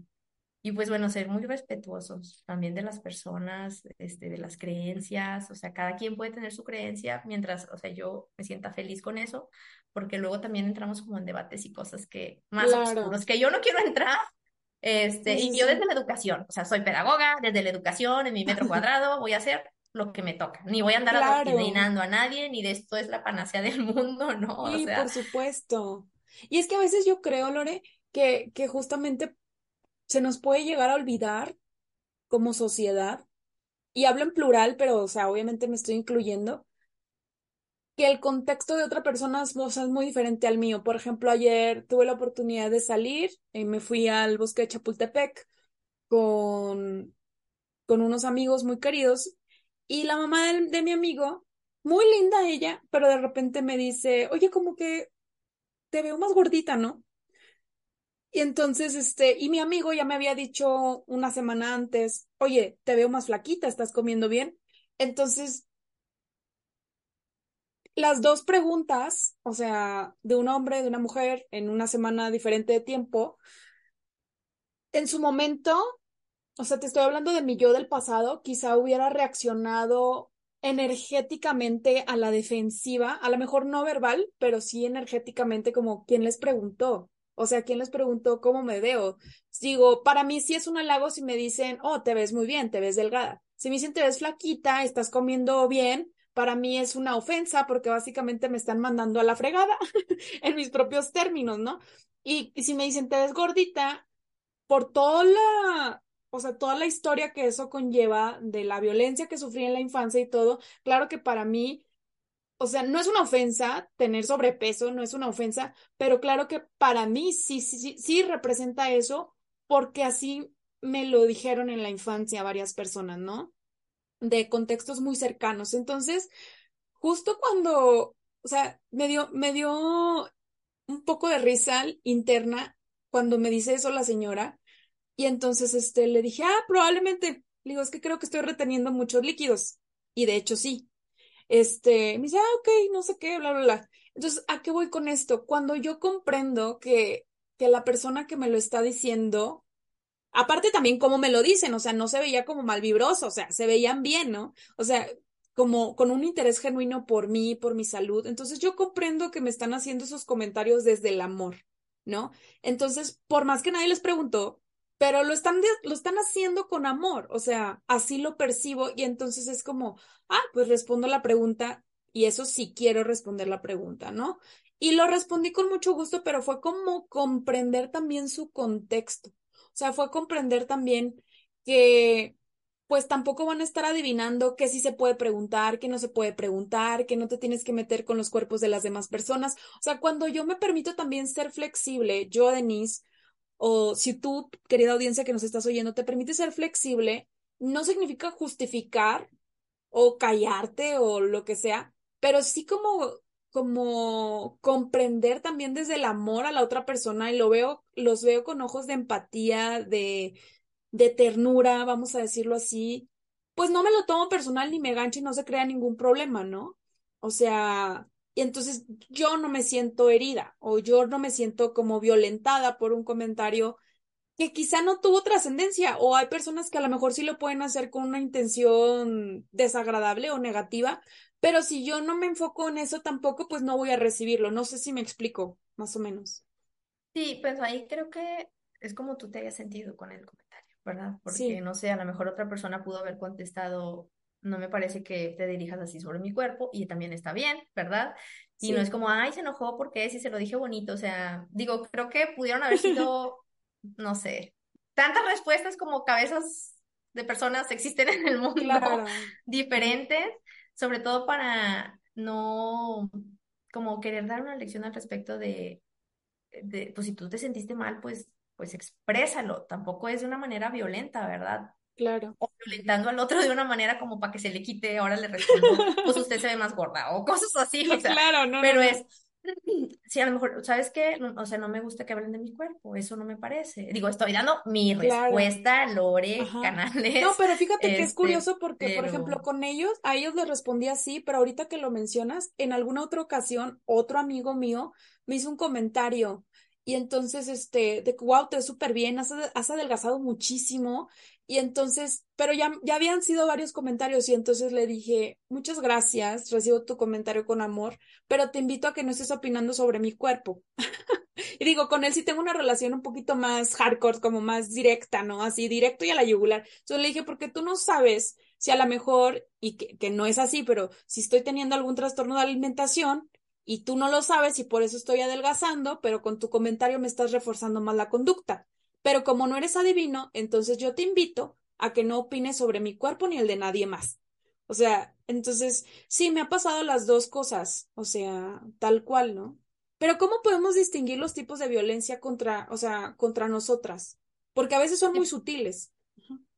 y pues bueno, ser muy respetuosos también de las personas, este, de las creencias, o sea, cada quien puede tener su creencia mientras, o sea, yo me sienta feliz con eso, porque luego también entramos como en debates y cosas que más oscuros que yo no quiero entrar. Este, y yo desde la educación, o sea, soy pedagoga, desde la educación, en mi metro *laughs* cuadrado, voy a hacer lo que me toca. Ni voy a andar claro. a nadie, ni de esto es la panacea del mundo, ¿no? Sí, por supuesto. Y es que a veces yo creo, Lore, que, que justamente se nos puede llegar a olvidar como sociedad y hablo en plural, pero, o sea, obviamente me estoy incluyendo, que el contexto de otra persona es, muy diferente al mío. Por ejemplo, ayer tuve la oportunidad de salir y me fui al bosque de Chapultepec con, con unos amigos muy queridos y la mamá de, mi amigo, muy linda ella, pero de repente me dice, oye, como que te veo más gordita, ¿no? Y entonces, este, y mi amigo ya me había dicho una semana antes, oye, te veo más flaquita, estás comiendo bien. Entonces, las dos preguntas, o sea, de un hombre, de una mujer, en una semana diferente de tiempo, en su momento, o sea, te estoy hablando de mi yo del pasado, quizá hubiera reaccionado energéticamente a la defensiva, a lo mejor no verbal, pero sí energéticamente como quien les preguntó. O sea, ¿quién les preguntó cómo me veo? Digo, para mí sí es un halago si me dicen, oh, te ves muy bien, te ves delgada. Si me dicen, te ves flaquita, estás comiendo bien, para mí es una ofensa porque básicamente me están mandando a la fregada *laughs* en mis propios términos, ¿no? Y, y, si me dicen, te ves gordita, por toda la, o sea, toda la historia que eso conlleva de la violencia que sufrí en la infancia y todo, claro que para mí o sea, no es una ofensa tener sobrepeso, no es una ofensa, pero claro que para mí sí, sí, sí, representa eso, porque así me lo dijeron en la infancia varias personas, ¿no? De contextos muy cercanos. Entonces, justo cuando, o sea, me dio, me dio un poco de risa interna cuando me dice eso la señora, y entonces este, le dije, ah, probablemente, le digo, es que creo que estoy reteniendo muchos líquidos, y de hecho sí, este, me dice, ah, ok, no sé qué, bla, bla, bla. Entonces, ¿a qué voy con esto? Cuando yo comprendo que, que la persona que me lo está diciendo, aparte también cómo me lo dicen, o sea, no se veía como mal vibroso, o sea, se veían bien, ¿no? O sea, como con un interés genuino por mí, por mi salud. Entonces, yo comprendo que me están haciendo esos comentarios desde el amor, ¿no? Entonces, por más que nadie les preguntó, pero lo están, lo están haciendo con amor, o sea, así lo percibo y entonces es como, ah, pues respondo la pregunta y eso sí quiero responder la pregunta, ¿no? Y lo respondí con mucho gusto, pero fue como comprender también su contexto, o sea, fue comprender también que pues tampoco van a estar adivinando qué sí se puede preguntar, qué no se puede preguntar, que no te tienes que meter con los cuerpos de las demás personas. O sea, cuando yo me permito también ser flexible, yo, Denise, o si tú, querida audiencia que nos estás oyendo, te permite ser flexible, no significa justificar o callarte o lo que sea, pero sí como como comprender también desde el amor a la otra persona y lo veo, los veo con ojos de empatía, de, de ternura, vamos a decirlo así, pues no me lo tomo personal ni me gancho y no se crea ningún problema, ¿no? O sea, y entonces yo no me siento herida o yo no me siento como violentada por un comentario que quizá no tuvo trascendencia o hay personas que a lo mejor sí lo pueden hacer con una intención desagradable o negativa, pero si yo no me enfoco en eso tampoco, pues no voy a recibirlo. No sé si me explico, más o menos. Sí, pues ahí creo que es como tú te hayas sentido con el comentario, ¿verdad? Porque no sé, a lo mejor otra persona pudo haber contestado no me parece que te dirijas así sobre mi cuerpo y también está bien, ¿verdad? Y no es como, ay, se enojó porque si se lo dije bonito, o sea, digo, creo que pudieron haber sido, *laughs* no sé, tantas respuestas como cabezas de personas existen en el mundo *laughs* diferentes, sobre todo para no como querer dar una lección al respecto de, de, pues si tú te sentiste mal, pues, pues exprésalo, tampoco es de una manera violenta, ¿verdad? Claro. O violentando al otro de una manera como para que se le quite, ahora le respondo, pues usted se ve más gorda, o cosas así, o sea. Claro, no. Pero es, sí, a lo mejor, ¿sabes qué? O sea, no me gusta que hablen de mi cuerpo, eso no me parece. Digo, estoy dando mi respuesta, Lore, Canales. No, pero fíjate que es este, curioso porque, por ejemplo, con ellos, a ellos les respondí así, pero ahorita que lo mencionas, en alguna otra ocasión, otro amigo mío me hizo un comentario. Y entonces, este, de wow, te ves súper bien, has, has adelgazado muchísimo. Y entonces, pero ya, ya habían sido varios comentarios y entonces le dije, muchas gracias, recibo tu comentario con amor, pero te invito a que no estés opinando sobre mi cuerpo. *laughs* y digo, con él sí tengo una relación un poquito más hardcore, como más directa, ¿no? Así, directo y a la yugular. Entonces le dije, porque tú no sabes si a lo mejor, y que, que no es así, pero si estoy teniendo algún trastorno de alimentación, y tú no lo sabes y por eso estoy adelgazando, pero con tu comentario me estás reforzando más la conducta. Pero como no eres adivino, entonces yo te invito a que no opine sobre mi cuerpo ni el de nadie más. O sea, entonces, sí, me ha pasado las dos cosas, o sea, tal cual, ¿no? Pero ¿cómo podemos distinguir los tipos de violencia contra, o sea, contra nosotras? Porque a veces son muy sutiles.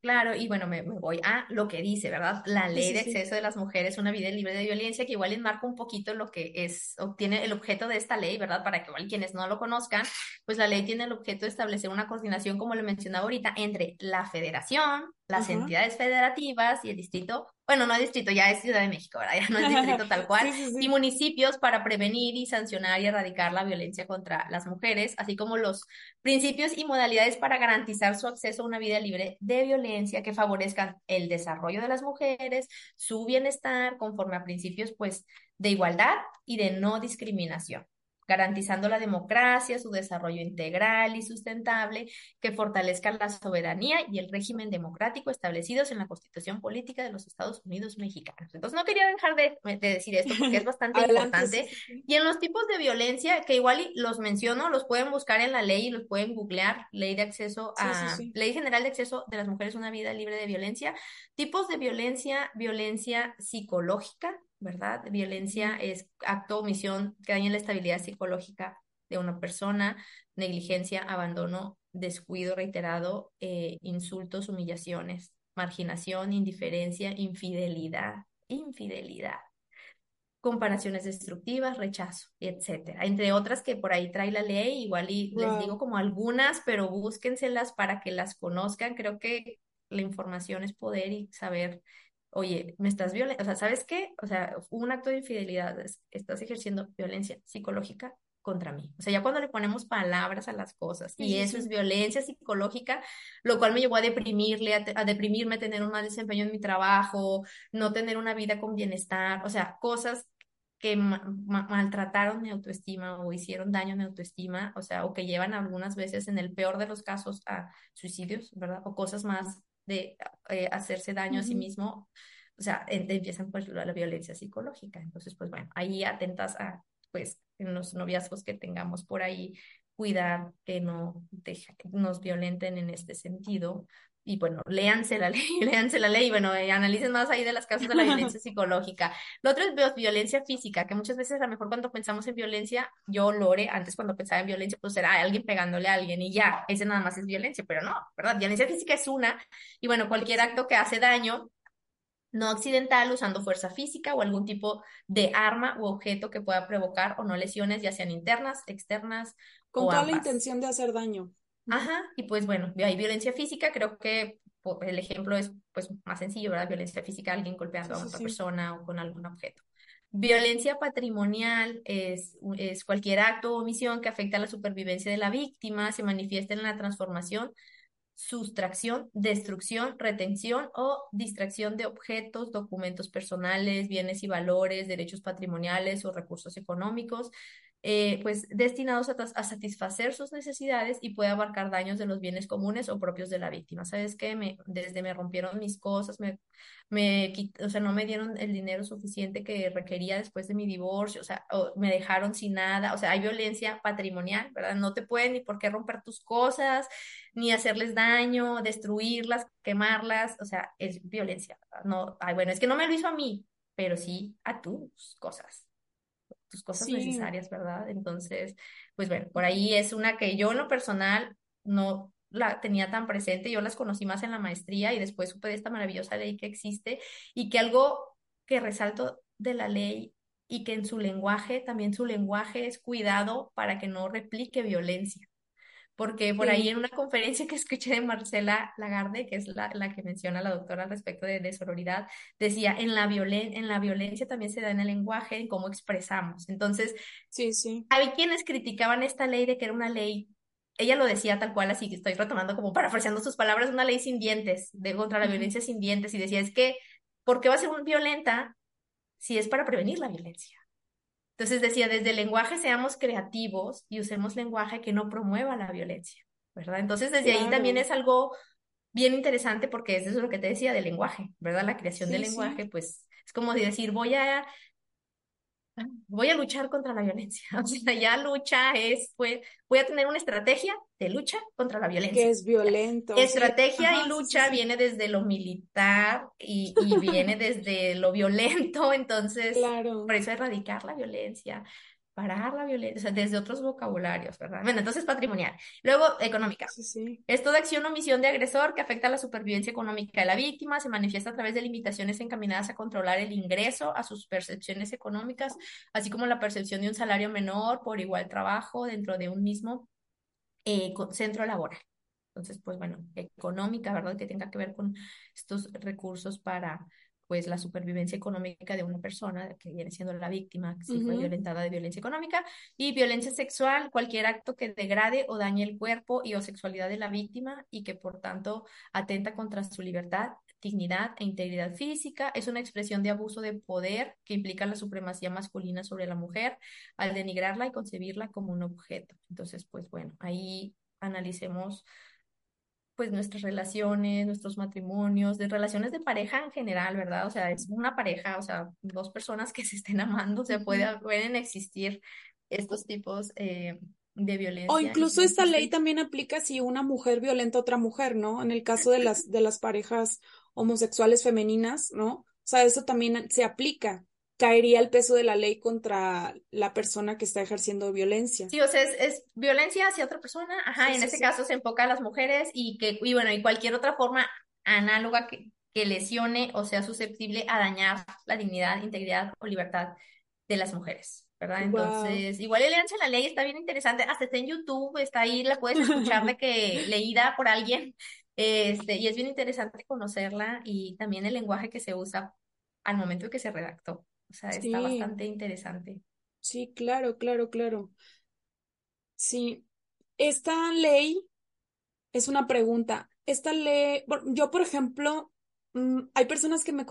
Claro, y bueno, me, voy a lo que dice, ¿verdad? La ley de acceso de las mujeres, una vida libre de violencia, que igual enmarca un poquito lo que es, obtiene el objeto de esta ley, ¿verdad? Para que igual quienes no lo conozcan, pues la ley tiene el objeto de establecer una coordinación, como lo mencionaba ahorita, entre la federación, las entidades federativas y el distrito, bueno, no distrito, ya es Ciudad de México, ¿verdad? *laughs* Ya no es distrito tal cual, y municipios para prevenir y sancionar y erradicar la violencia contra las mujeres, así como los principios y modalidades para garantizar su acceso a una vida libre de violencia que favorezcan el desarrollo de las mujeres, su bienestar, conforme a principios, pues, de igualdad y de no discriminación garantizando la democracia, su desarrollo integral y sustentable, que fortalezca la soberanía y el régimen democrático establecidos en la Constitución Política de los Estados Unidos Mexicanos. Entonces, no quería dejar de, decir esto porque es *laughs* bastante importante. Y en los tipos de violencia, que igual los menciono, los pueden buscar en la ley y los pueden googlear, ley de acceso a, ley general de acceso de las mujeres a una vida libre de violencia, tipos de violencia, violencia psicológica, ¿verdad? Violencia es acto o omisión que daña la estabilidad psicológica de una persona, negligencia, abandono, descuido reiterado, eh, insultos, humillaciones, marginación, indiferencia, infidelidad, infidelidad, comparaciones destructivas, rechazo, etcétera. Entre otras que por ahí trae la ley, igual y les digo como algunas, pero búsquenselas para que las conozcan. Creo que la información es poder y saber oye, me estás violando, o sea, ¿sabes qué? O sea, un acto de infidelidad, estás ejerciendo violencia psicológica contra mí. O sea, ya cuando le ponemos palabras a las cosas y eso es violencia psicológica, lo cual me llevó a deprimirle, a, deprimirme, a tener un mal desempeño en mi trabajo, no tener una vida con bienestar, o sea, cosas que maltrataron mi autoestima o hicieron daño a mi autoestima, o sea, o que llevan algunas veces en el peor de los casos a suicidios, ¿verdad? O cosas más de eh, hacerse daño a sí mismo, o sea, empiezan pues la, violencia psicológica. Entonces, pues bueno, ahí atentas a, pues, en los noviazgos que tengamos por ahí, cuidar que no nos violenten en este sentido, y bueno, léanse la ley, *laughs* léanse la ley, y bueno, eh, analicen más ahí de las causas de la *laughs* violencia psicológica. Lo otro es violencia física, que muchas veces a lo mejor cuando pensamos en violencia, yo, Lore, antes cuando pensaba en violencia, pues era alguien pegándole a alguien y ya, ese nada más es violencia, pero no, ¿verdad? Violencia física es una, y bueno, cualquier acto que hace daño, no accidental usando fuerza física o algún tipo de arma u objeto que pueda provocar o no lesiones, ya sean internas, externas. Con toda la intención de hacer daño. Ajá, y pues bueno, hay violencia física, creo que el ejemplo es pues más sencillo, ¿verdad? Violencia física, alguien golpeando a otra persona o con algún objeto. Violencia patrimonial es, es cualquier acto o omisión que afecta a la supervivencia de la víctima, se manifiesta en la transformación, sustracción, destrucción, retención o distracción de objetos, documentos personales, bienes y valores, derechos patrimoniales o recursos económicos, eh, pues destinados a, satisfacer sus necesidades y puede abarcar daños de los bienes comunes o propios de la víctima. ¿Sabes qué? Me, desde me rompieron mis cosas, me, me, o sea, no me dieron el dinero suficiente que requería después de mi divorcio, o sea, me dejaron sin nada, o sea, hay violencia patrimonial, ¿verdad? No te pueden ni por qué romper tus cosas, ni hacerles daño, destruirlas, quemarlas, o sea, es violencia, No, ay, bueno, es que no me lo hizo a mí, pero sí a tus cosas tus cosas necesarias, ¿verdad? Entonces, pues bueno, por ahí es una que yo en lo personal no la tenía tan presente, yo las conocí más en la maestría y después supe de esta maravillosa ley que existe y que algo que resalto de la ley y que en su lenguaje, también su lenguaje es cuidado para que no replique violencia porque por ahí en una conferencia que escuché de Marcela Lagarde, que es la, la que menciona la doctora respecto de, de sororidad, decía, en la, violen en la violencia también se da en el lenguaje, en cómo expresamos. Entonces, sí, sí. hay quienes criticaban esta ley de que era una ley, ella lo decía tal cual, así que estoy retomando como parafraseando sus palabras, una ley sin dientes, de contra la violencia sin dientes, y decía, es que, ¿por qué va a ser violenta si es para prevenir la violencia? Entonces decía, desde el lenguaje seamos creativos y usemos lenguaje que no promueva la violencia, ¿verdad? Entonces desde ahí también es algo bien interesante porque eso es lo que te decía del lenguaje, ¿verdad? La creación del lenguaje, pues es como decir, voy a voy a luchar contra la violencia. *laughs* O sea, ya lucha es, pues, voy a tener una estrategia de lucha contra la violencia. Que es violento. Estrategia y lucha viene desde lo militar y, y *laughs* viene desde lo violento, entonces, claro. por eso erradicar la violencia, parar la violencia, o sea, desde otros vocabularios, ¿verdad? Bueno, entonces patrimonial. Luego, económica. Sí, sí. Es toda acción o misión de agresor que afecta a la supervivencia económica de la víctima, se manifiesta a través de limitaciones encaminadas a controlar el ingreso, a sus percepciones económicas, así como la percepción de un salario menor por igual trabajo dentro de un mismo eh, centro laboral. Entonces, pues bueno, económica, ¿verdad? Que tenga que ver con estos recursos para pues la supervivencia económica de una persona que viene siendo la víctima, que se fue violentada de violencia económica, y violencia sexual, cualquier acto que degrade o dañe el cuerpo y o sexualidad de la víctima y que por tanto atenta contra su libertad, dignidad e integridad física, es una expresión de abuso de poder que implica la supremacía masculina sobre la mujer al denigrarla y concebirla como un objeto. Entonces, pues bueno, ahí analicemos pues nuestras relaciones, nuestros matrimonios, de relaciones de pareja en general, ¿verdad? O sea, es una pareja, o sea, dos personas que se estén amando, o sea, pueden existir estos tipos eh, de violencia. O incluso esta ley también aplica si una mujer violenta a otra mujer, ¿no? En el caso de las, de las parejas homosexuales femeninas, ¿no? O sea, eso también se aplica caería el peso de la ley contra la persona que está ejerciendo violencia. Sí, o sea, es, violencia hacia otra persona, ajá, en este caso se enfoca a las mujeres y que, y bueno, y cualquier otra forma análoga que, que lesione o sea susceptible a dañar la dignidad, integridad o libertad de las mujeres. ¿verdad? Entonces, igual leanse la ley, está bien interesante, hasta está en YouTube, está ahí, la puedes escuchar de *laughs* que leída por alguien, este, y es bien interesante conocerla y también el lenguaje que se usa al momento que se redactó. O sea, está bastante interesante. Sí, claro, claro, claro. Sí, esta ley es una pregunta. Esta ley, yo por ejemplo, mm, hay personas que me,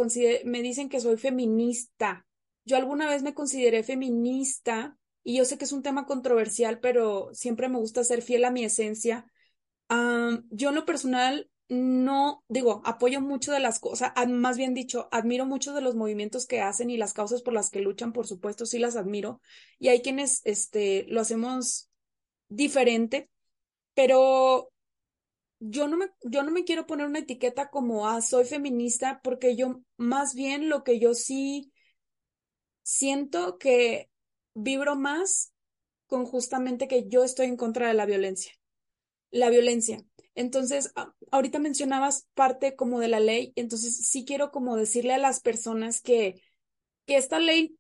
me dicen que soy feminista. Yo alguna vez me consideré feminista y yo sé que es un tema controversial, pero siempre me gusta ser fiel a mi esencia. yo en lo personal no, digo, apoyo mucho de las cosas, más bien dicho, admiro mucho de los movimientos que hacen y las causas por las que luchan, por supuesto, sí las admiro. Y hay quienes, este, lo hacemos diferente, pero yo no me, yo no me quiero poner una etiqueta como, ah, soy feminista, porque yo, más bien lo que yo sí siento que vibro más con justamente que yo estoy en contra de la violencia. La violencia. Entonces, ahorita mencionabas parte como de la ley, entonces sí quiero como decirle a las personas que, que esta ley,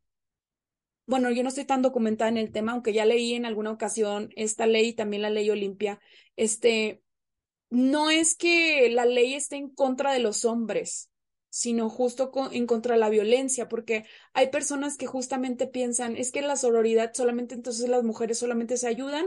bueno, yo no estoy tan documentada en el tema, aunque ya leí en alguna ocasión esta ley y también la ley Olimpia, este, no es que la ley esté en contra de los hombres, sino justo en contra de la violencia, porque hay personas que justamente piensan, es que la sororidad solamente entonces las mujeres solamente se ayudan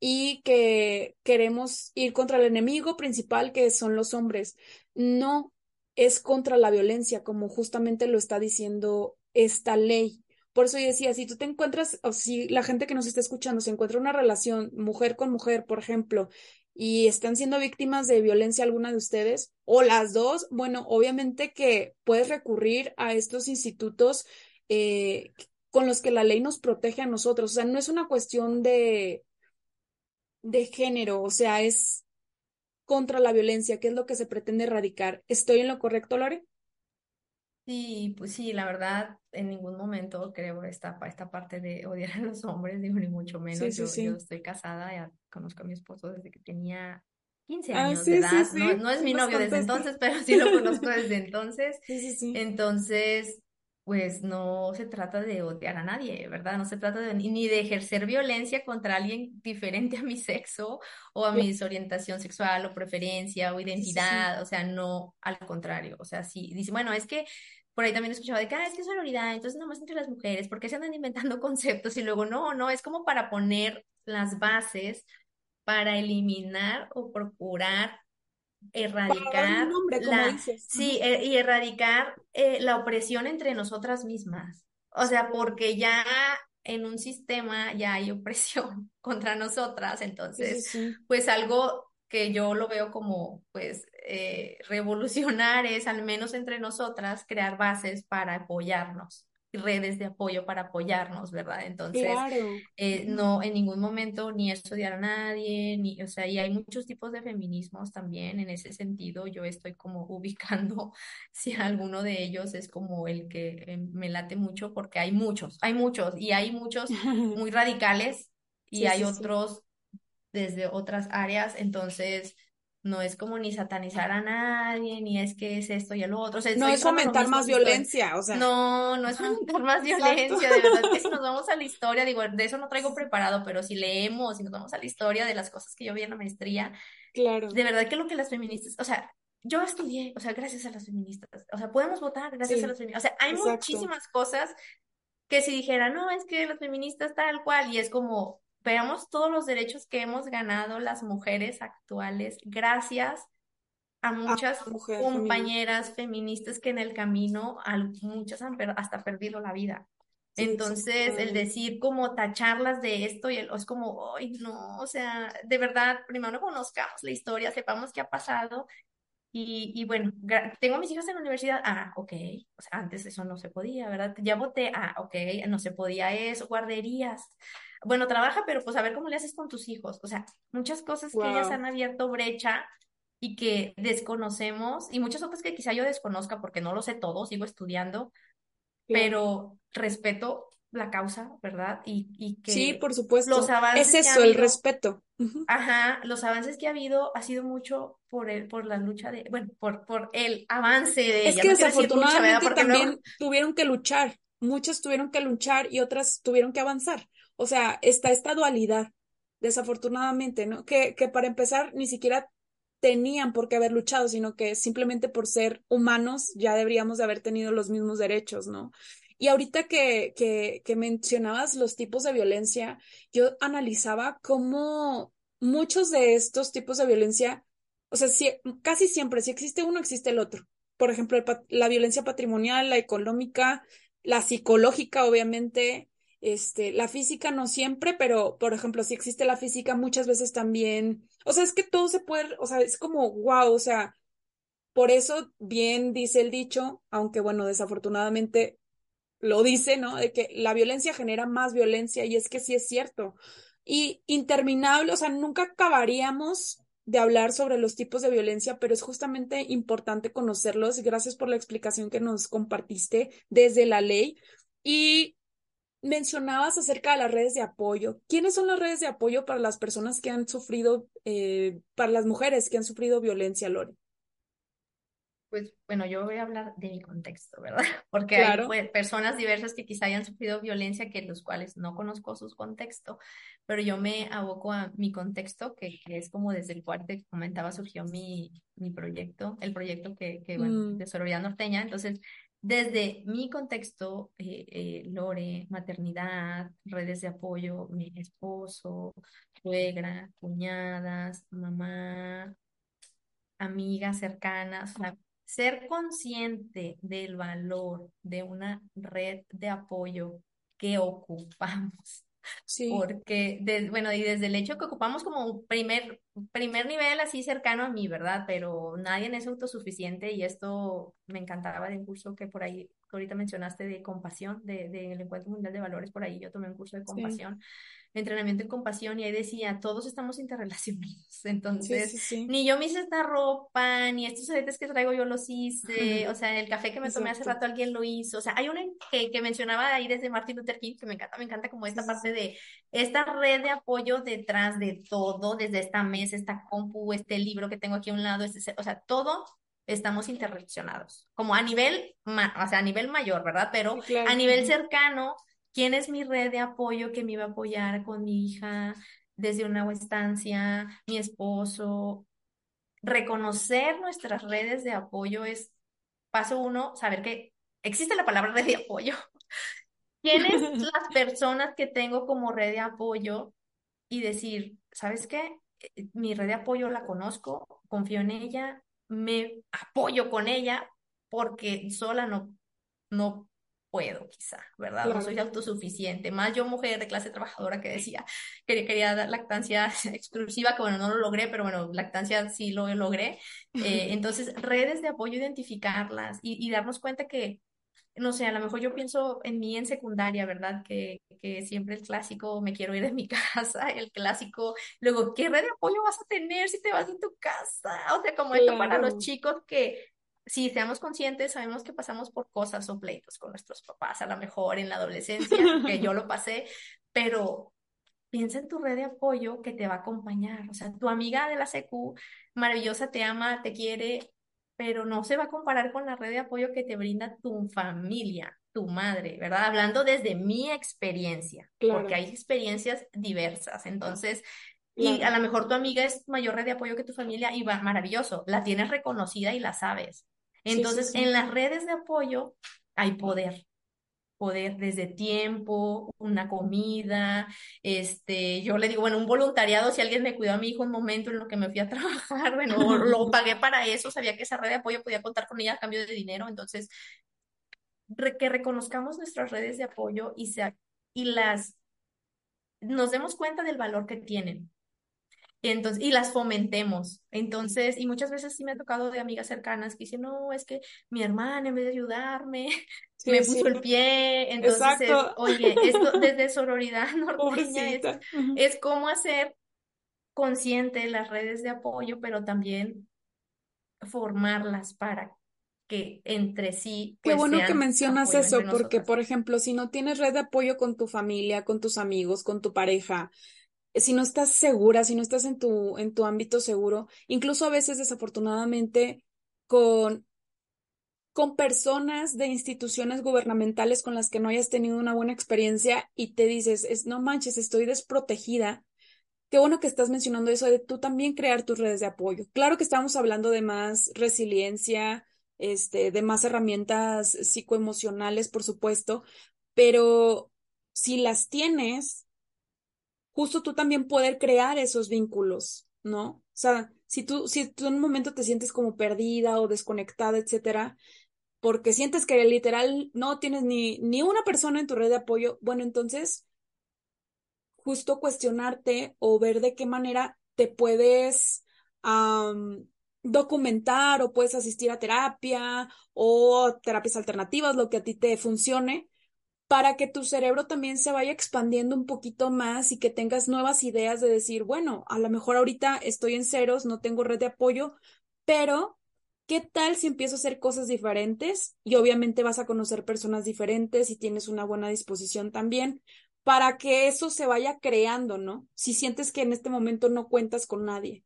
y que queremos ir contra el enemigo principal que son los hombres. No es contra la violencia, como justamente lo está diciendo esta ley. Por eso yo decía, si tú te encuentras, o si la gente que nos está escuchando se encuentra una relación mujer con mujer, por ejemplo, y están siendo víctimas de violencia alguna de ustedes, o las dos, bueno, obviamente que puedes recurrir a estos institutos eh, con los que la ley nos protege a nosotros. O sea, no es una cuestión de, de género, o sea, es contra la violencia, que es lo que se pretende erradicar. ¿Estoy en lo correcto, Lore? Sí, pues sí, la verdad, en ningún momento creo esta, esta parte de odiar a los hombres, digo, ni mucho menos. yo, yo estoy casada, ya conozco a mi esposo desde que tenía 15 ah, años de edad. No, no, es mi novio desde entonces, pero sí lo conozco *laughs* desde entonces. Sí, sí, sí. Entonces, pues no se trata de odiar a nadie, ¿verdad? No se trata de, ni de ejercer violencia contra alguien diferente a mi sexo o a mi orientación sexual o preferencia o identidad, o sea, no, al contrario, o sea, sí, dice, bueno, es que por ahí también he escuchado de que, ah, es que es sororidad, entonces nomás entre las mujeres, ¿por qué se andan inventando *laughs* conceptos? Y luego, no, no, es como para poner las bases para eliminar o procurar erradicar la, sí, e, y erradicar eh, la opresión entre nosotras mismas. O sea, porque ya en un sistema ya hay *laughs* opresión contra nosotras, entonces, pues algo que yo lo veo como, pues, eh, revolucionar es al menos entre nosotras crear bases para apoyarnos redes de apoyo para apoyarnos, ¿verdad? Entonces, Claro. eh, no, en ningún momento ni estudiar a nadie, ni, o sea, y hay muchos tipos de feminismos también en ese sentido. Yo estoy como *laughs* ubicando si alguno de ellos es como el que eh, me late mucho, porque hay muchos, hay muchos, y hay muchos *laughs* muy radicales y Sí, hay sí, sí. otros desde otras áreas, entonces no es como ni satanizar a nadie, ni es que es esto y el otro, o sea, No es fomentar más violencia, o sea, No, no es fomentar más violencia, de verdad que si nos *laughs* vamos a la historia, digo, de eso no traigo preparado, pero si leemos y nos vamos a la historia de las cosas que yo vi en la maestría, Claro, de verdad que lo que las feministas, o sea, yo estudié, o sea, gracias a las feministas, o sea, podemos votar gracias a las feministas, o sea, hay exacto. muchísimas cosas que si dijera, no, es que las feministas tal cual, y es como, veamos todos los derechos que hemos ganado las mujeres actuales gracias a A muchas una mujer feminista. compañeras feministas que en el camino, muchas han per- hasta perdido la vida. Sí, Entonces, el desafortunadamente. decir como tacharlas de esto y el, es como, ay, no, o sea, de verdad, primero conozcamos la historia, sepamos qué ha pasado y, y bueno, tengo a mis hijas en la universidad. Ah, ok. O sea, antes eso no se podía, ¿verdad? Ya voté. Ah, ok. No se podía eso. Guarderías. Bueno, trabaja, pero pues a ver cómo le haces con tus hijos. O sea, muchas cosas que ellas han abierto brecha y que desconocemos y muchas otras que quizá yo desconozca porque no lo sé todo, sigo estudiando, claro. pero respeto la causa, ¿verdad? Y, y Sí, que por los supuesto. Es avances ha eso, el respeto. Ajá, los avances que ha habido ha sido mucho por el, por la lucha de, bueno, por, por el avance de Es que desafortunadamente también tuvieron que luchar. Muchas tuvieron que luchar y otras tuvieron que avanzar. O sea, está esta dualidad, desafortunadamente, ¿no? Que, que para empezar ni siquiera tenían por qué haber luchado, sino que simplemente por ser humanos ya deberíamos de haber tenido los mismos derechos, ¿no? Y ahorita que, que, que mencionabas los tipos de violencia, yo analizaba cómo muchos de estos tipos de violencia, o sea, si, casi siempre, si existe uno, existe el otro. Por ejemplo, la violencia patrimonial, la económica, la psicológica, obviamente, este, la física no siempre, pero por ejemplo, si existe la física, muchas veces también, o sea, es que todo se puede, o sea, es como wow, o sea, por eso bien dice el dicho, aunque bueno, desafortunadamente lo dice, ¿no? De que la violencia genera más violencia y es que sí es cierto. Y interminable, o sea, nunca acabaríamos de hablar sobre los tipos de violencia, pero es justamente importante conocerlos. Gracias por la explicación que nos compartiste desde la ley. Y mencionabas acerca de las redes de apoyo. ¿Quiénes son las redes de apoyo para las personas que han sufrido, eh, para las mujeres que han sufrido violencia, Lore? pues bueno, yo voy a hablar de mi contexto, ¿verdad? *laughs* Porque hay pues, personas diversas que quizá hayan sufrido violencia, que los cuales no conozco sus contextos, pero yo me aboco a mi contexto, que, que es como desde el cual te comentaba surgió mi, mi proyecto, el proyecto que, que bueno, Mm, de Sororidad Norteña. Entonces, desde mi contexto, eh, eh, Lore, maternidad, redes de apoyo, mi esposo, suegra, cuñadas, mamá, amigas cercanas, ser consciente del valor de una red de apoyo que ocupamos sí, porque, de- bueno, y desde el hecho que ocupamos como un primer, primer nivel así cercano a mí, ¿verdad? Pero nadie es autosuficiente y esto me encantaba de un curso que por ahí, que ahorita mencionaste de compasión, de, del Encuentro Mundial de Valores, por ahí yo tomé un curso de sí, compasión, entrenamiento en compasión y ahí decía, todos estamos interrelacionados, *laughs* sí, entonces, sí, sí. ni yo me hice esta ropa, ni estos aretes que traigo yo los hice, *laughs* o sea, el café que me tomé hace Exacto. rato alguien lo hizo, o sea, hay una que, que mencionaba ahí desde Martin Luther King, que me encanta, me encanta como Sí, esta sí, parte sí. de esta red de apoyo detrás de todo, desde esta mesa, esta compu, este libro que tengo aquí a un lado, este, o sea, todo estamos interrelacionados, como a nivel, o sea, a nivel mayor, ¿verdad? Pero Sí, a nivel cercano, ¿quién es mi red de apoyo que me iba a apoyar con mi hija desde una estancia, mi esposo? Reconocer nuestras redes de apoyo es paso uno, saber que existe la palabra red de apoyo. *laughs* ¿Quiénes las personas que tengo como red de apoyo? y decir, ¿sabes qué? Mi red de apoyo la conozco, confío en ella, me apoyo con ella porque sola no, no puedo, quizá, ¿verdad? No soy autosuficiente. Más yo, mujer de clase trabajadora que decía que quería dar lactancia *laughs* exclusiva, que bueno, no lo logré, pero bueno, lactancia sí lo logré. Eh, entonces, redes de apoyo, identificarlas y, y darnos cuenta que no sé, a lo mejor yo pienso en mí en secundaria, ¿verdad? Que, que siempre el clásico, me quiero ir de mi *laughs* casa, el clásico, luego, ¿qué red de apoyo vas a tener si te vas de tu casa? O sea, como esto para los chicos que si seamos conscientes, sabemos que pasamos por cosas o pleitos con nuestros papás, a lo mejor en la adolescencia, que yo lo pasé, pero piensa en tu red de apoyo que te va a acompañar. O sea, tu amiga de la secu, maravillosa, te ama, te quiere, pero no se va a comparar con la red de apoyo que te brinda tu familia, tu madre, ¿verdad? Hablando desde mi experiencia, porque hay experiencias diversas. Entonces, y a lo mejor tu amiga es mayor red de apoyo que tu familia y va maravilloso, la tienes reconocida y la sabes. Entonces, en las redes de apoyo hay poder poder desde tiempo, una comida, este, yo le digo, bueno, un voluntariado, si alguien me cuidó a mi hijo un momento en lo que me fui a *laughs* trabajar, bueno, lo pagué para eso, sabía que esa red de apoyo podía contar con ella a cambio de dinero, entonces, que reconozcamos nuestras redes de apoyo y, sea, y las, nos demos cuenta del valor que tienen. Entonces, y las fomentemos. Entonces, y muchas veces sí me ha tocado de amigas cercanas que dicen, no, es que mi hermana en vez de ayudarme, *laughs* me puso el pie. Entonces, oye, esto *laughs* desde sororidad *laughs* norteña es, es cómo hacer consciente las redes de apoyo, pero también formarlas para que entre sí. Qué pues, bueno que mencionas eso, porque, por ejemplo, si no tienes red de apoyo con tu familia, con tus amigos, con tu pareja, si no estás segura, si no estás en tu, en tu ámbito seguro, incluso a veces desafortunadamente con, con personas de instituciones gubernamentales con las que no hayas tenido una buena experiencia y te dices, es, no manches, estoy desprotegida. Qué bueno que estás mencionando eso de tú también crear tus redes de apoyo. Claro que estamos hablando de más resiliencia, este, de más herramientas psicoemocionales, por supuesto, pero si las tienes, justo tú también poder crear esos vínculos, ¿no? O sea, si tú, si tú en un momento te sientes como perdida o desconectada, etcétera, porque sientes que literal no tienes ni, ni una persona en tu red de apoyo, bueno, entonces justo cuestionarte o ver de qué manera te puedes documentar o puedes asistir a terapia o terapias alternativas, lo que a ti te funcione, para que tu cerebro también se vaya expandiendo un poquito más y que tengas nuevas ideas de decir, bueno, a lo mejor ahorita estoy en ceros, no tengo red de apoyo, pero ¿qué tal si empiezo a hacer cosas diferentes? Y obviamente vas a conocer personas diferentes y tienes una buena disposición también para que eso se vaya creando, ¿no? Si sientes que en este momento no cuentas con nadie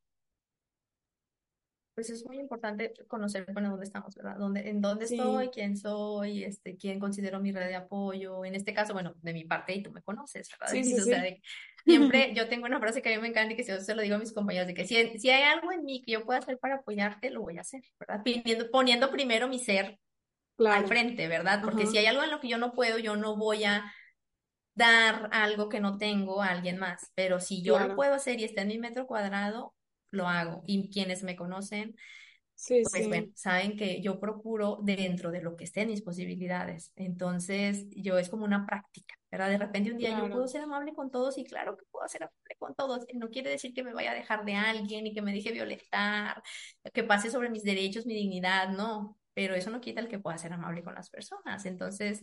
pues es muy importante conocer, bueno, dónde estamos, ¿verdad? ¿Dónde, en dónde estoy, quién soy, este, quién considero mi red de apoyo. En este caso, bueno, de mi parte, y tú me conoces, ¿verdad? Sí, *laughs* sí, o sea, *laughs* siempre yo tengo una frase que a mí me encanta y que yo se lo digo a mis compañeros, de que si, si hay algo en mí que yo pueda hacer para apoyarte, lo voy a hacer, ¿verdad? Poniendo, poniendo primero mi ser al frente, ¿verdad? Porque si hay algo en lo que yo no puedo, yo no voy a dar algo que no tengo a alguien más. Pero si yo lo puedo hacer y está en mi metro cuadrado, lo hago. Y quienes me conocen, pues bueno, saben que yo procuro dentro de lo que esté en mis posibilidades. Entonces, yo es como una práctica, ¿verdad? De repente un día yo puedo ser amable con todos y claro que puedo ser amable con todos. No quiere decir que me vaya a dejar de alguien y que me deje violentar, que pase sobre mis derechos, mi dignidad, no. Pero eso no quita el que pueda ser amable con las personas. Entonces,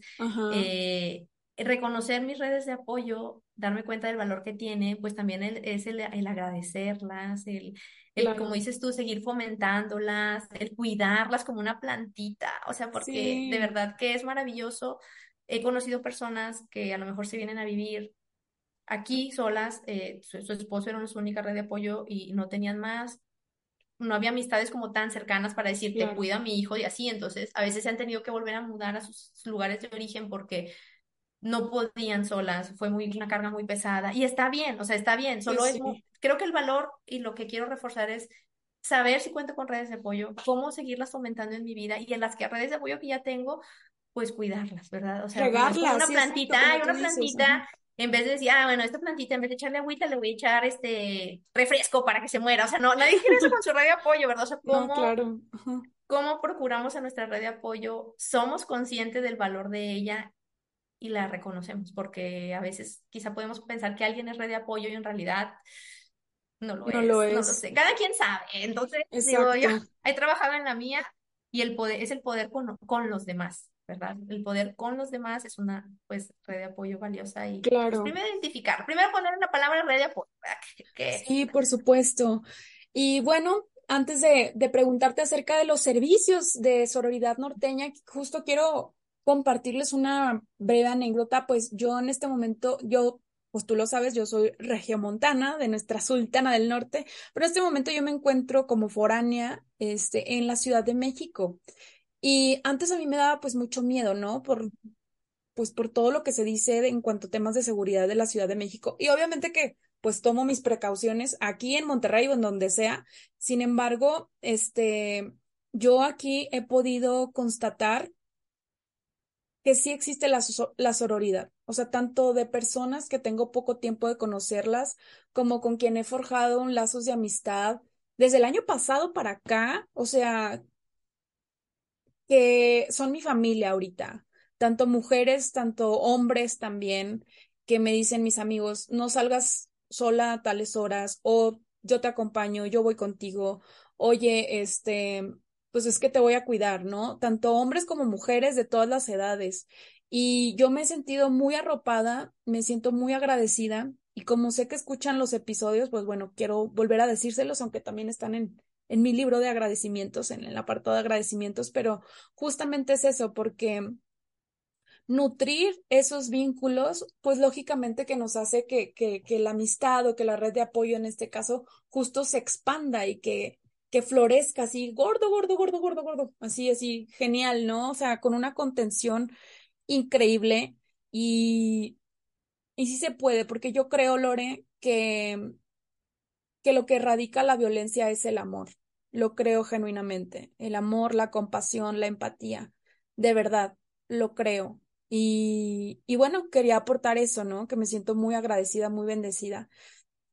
eh, reconocer mis redes de apoyo, darme cuenta del valor que tiene, pues también es el, agradecerlas, el, el como dices tú, seguir fomentándolas, el cuidarlas como una plantita, o sea, porque de verdad que es maravilloso. He conocido personas que a lo mejor se vienen a vivir aquí solas, eh, su, esposo era su única red de apoyo y no tenían más, no había amistades como tan cercanas para decir, te cuida mi hijo y así, entonces a veces se han tenido que volver a mudar a sus lugares de origen porque no podían solas, fue muy, una carga muy pesada y está bien, o sea, está bien, solo es, creo que el valor y lo que quiero reforzar es saber si cuento con redes de apoyo, cómo seguirlas fomentando en mi vida y en las que redes de apoyo que ya tengo, pues cuidarlas, ¿verdad? O sea, una plantita, hay una plantita, en vez de decir, ah, bueno, esta plantita, en vez de echarle agüita, le voy a echar este refresco para que se muera. O sea, no, nadie quiere eso con su red de apoyo, ¿verdad? O sea, *laughs* ¿cómo, claro. ¿cómo procuramos a nuestra red de apoyo? Somos conscientes del valor de ella y la reconocemos, porque a veces quizá podemos pensar que alguien es red de apoyo y en realidad no lo, es, lo No sé. Cada quien sabe. Entonces, digo, yo he trabajado en la mía y el poder es el poder con, con los demás. ¿verdad? El poder con los demás es una, pues, red de apoyo valiosa y, pues, Claro. primero identificar, primero poner la palabra red de apoyo. Sí, por supuesto. Y bueno, antes de, de preguntarte acerca de los servicios de Sororidad Norteña, justo quiero compartirles una breve anécdota, pues yo en este momento, yo, pues tú lo sabes, yo soy regiomontana de nuestra Sultana del Norte, pero en este momento yo me encuentro como foránea, este, en la Ciudad de México. Y antes a mí me daba pues mucho miedo, ¿no? Por, pues por todo lo que se dice en cuanto a temas de seguridad de la Ciudad de México. Y obviamente que pues tomo mis precauciones aquí en Monterrey o en donde sea. Sin embargo, este, yo aquí he podido constatar que sí existe la, so- la sororidad, o sea, tanto de personas que tengo poco tiempo de conocerlas, como con quien he forjado lazos de amistad desde el año pasado para acá, o sea, que son mi familia ahorita, tanto mujeres, tanto hombres también, que me dicen mis amigos, no salgas sola a tales horas, o yo te acompaño, yo voy contigo, oye, este, pues es que te voy a cuidar, ¿no? Tanto hombres como mujeres de todas las edades. Y yo me he sentido muy arropada, me siento muy agradecida, y como sé que escuchan los episodios, pues bueno, quiero volver a decírselos, aunque también están en, en mi libro de agradecimientos, en el apartado de agradecimientos, pero justamente es eso, porque nutrir esos vínculos, pues lógicamente que nos hace que, que, que la amistad o que la red de apoyo en este caso justo se expanda y que, que florezca así, gordo, gordo, gordo, gordo, gordo, así, así, genial, ¿no? O sea, con una contención increíble y, y sí se puede, porque yo creo, Lore, que, que lo que erradica la violencia es el amor. Lo creo genuinamente. El amor, la compasión, la empatía. De verdad, lo creo. Y, y bueno, quería aportar eso, ¿no? Que me siento muy agradecida, muy bendecida.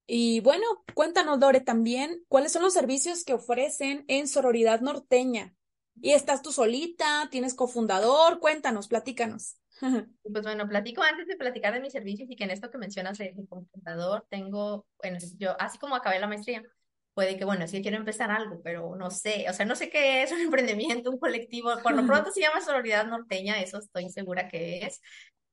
Y bueno, cuéntanos, Lore, también, ¿cuáles son los servicios que ofrecen en Sororidad Norteña? ¿Y estás tú solita? ¿Tienes cofundador? Cuéntanos, platícanos. *laughs* Pues bueno, platico antes de platicar de mis servicios y que en esto que mencionas de mi computador tengo, bueno, yo así como acabé la maestría, puede que, bueno, sí quiero empezar algo, pero no sé, o sea, no sé qué es un *laughs* emprendimiento, un colectivo, por lo *laughs* pronto se llama Sororidad Norteña, eso estoy segura que es,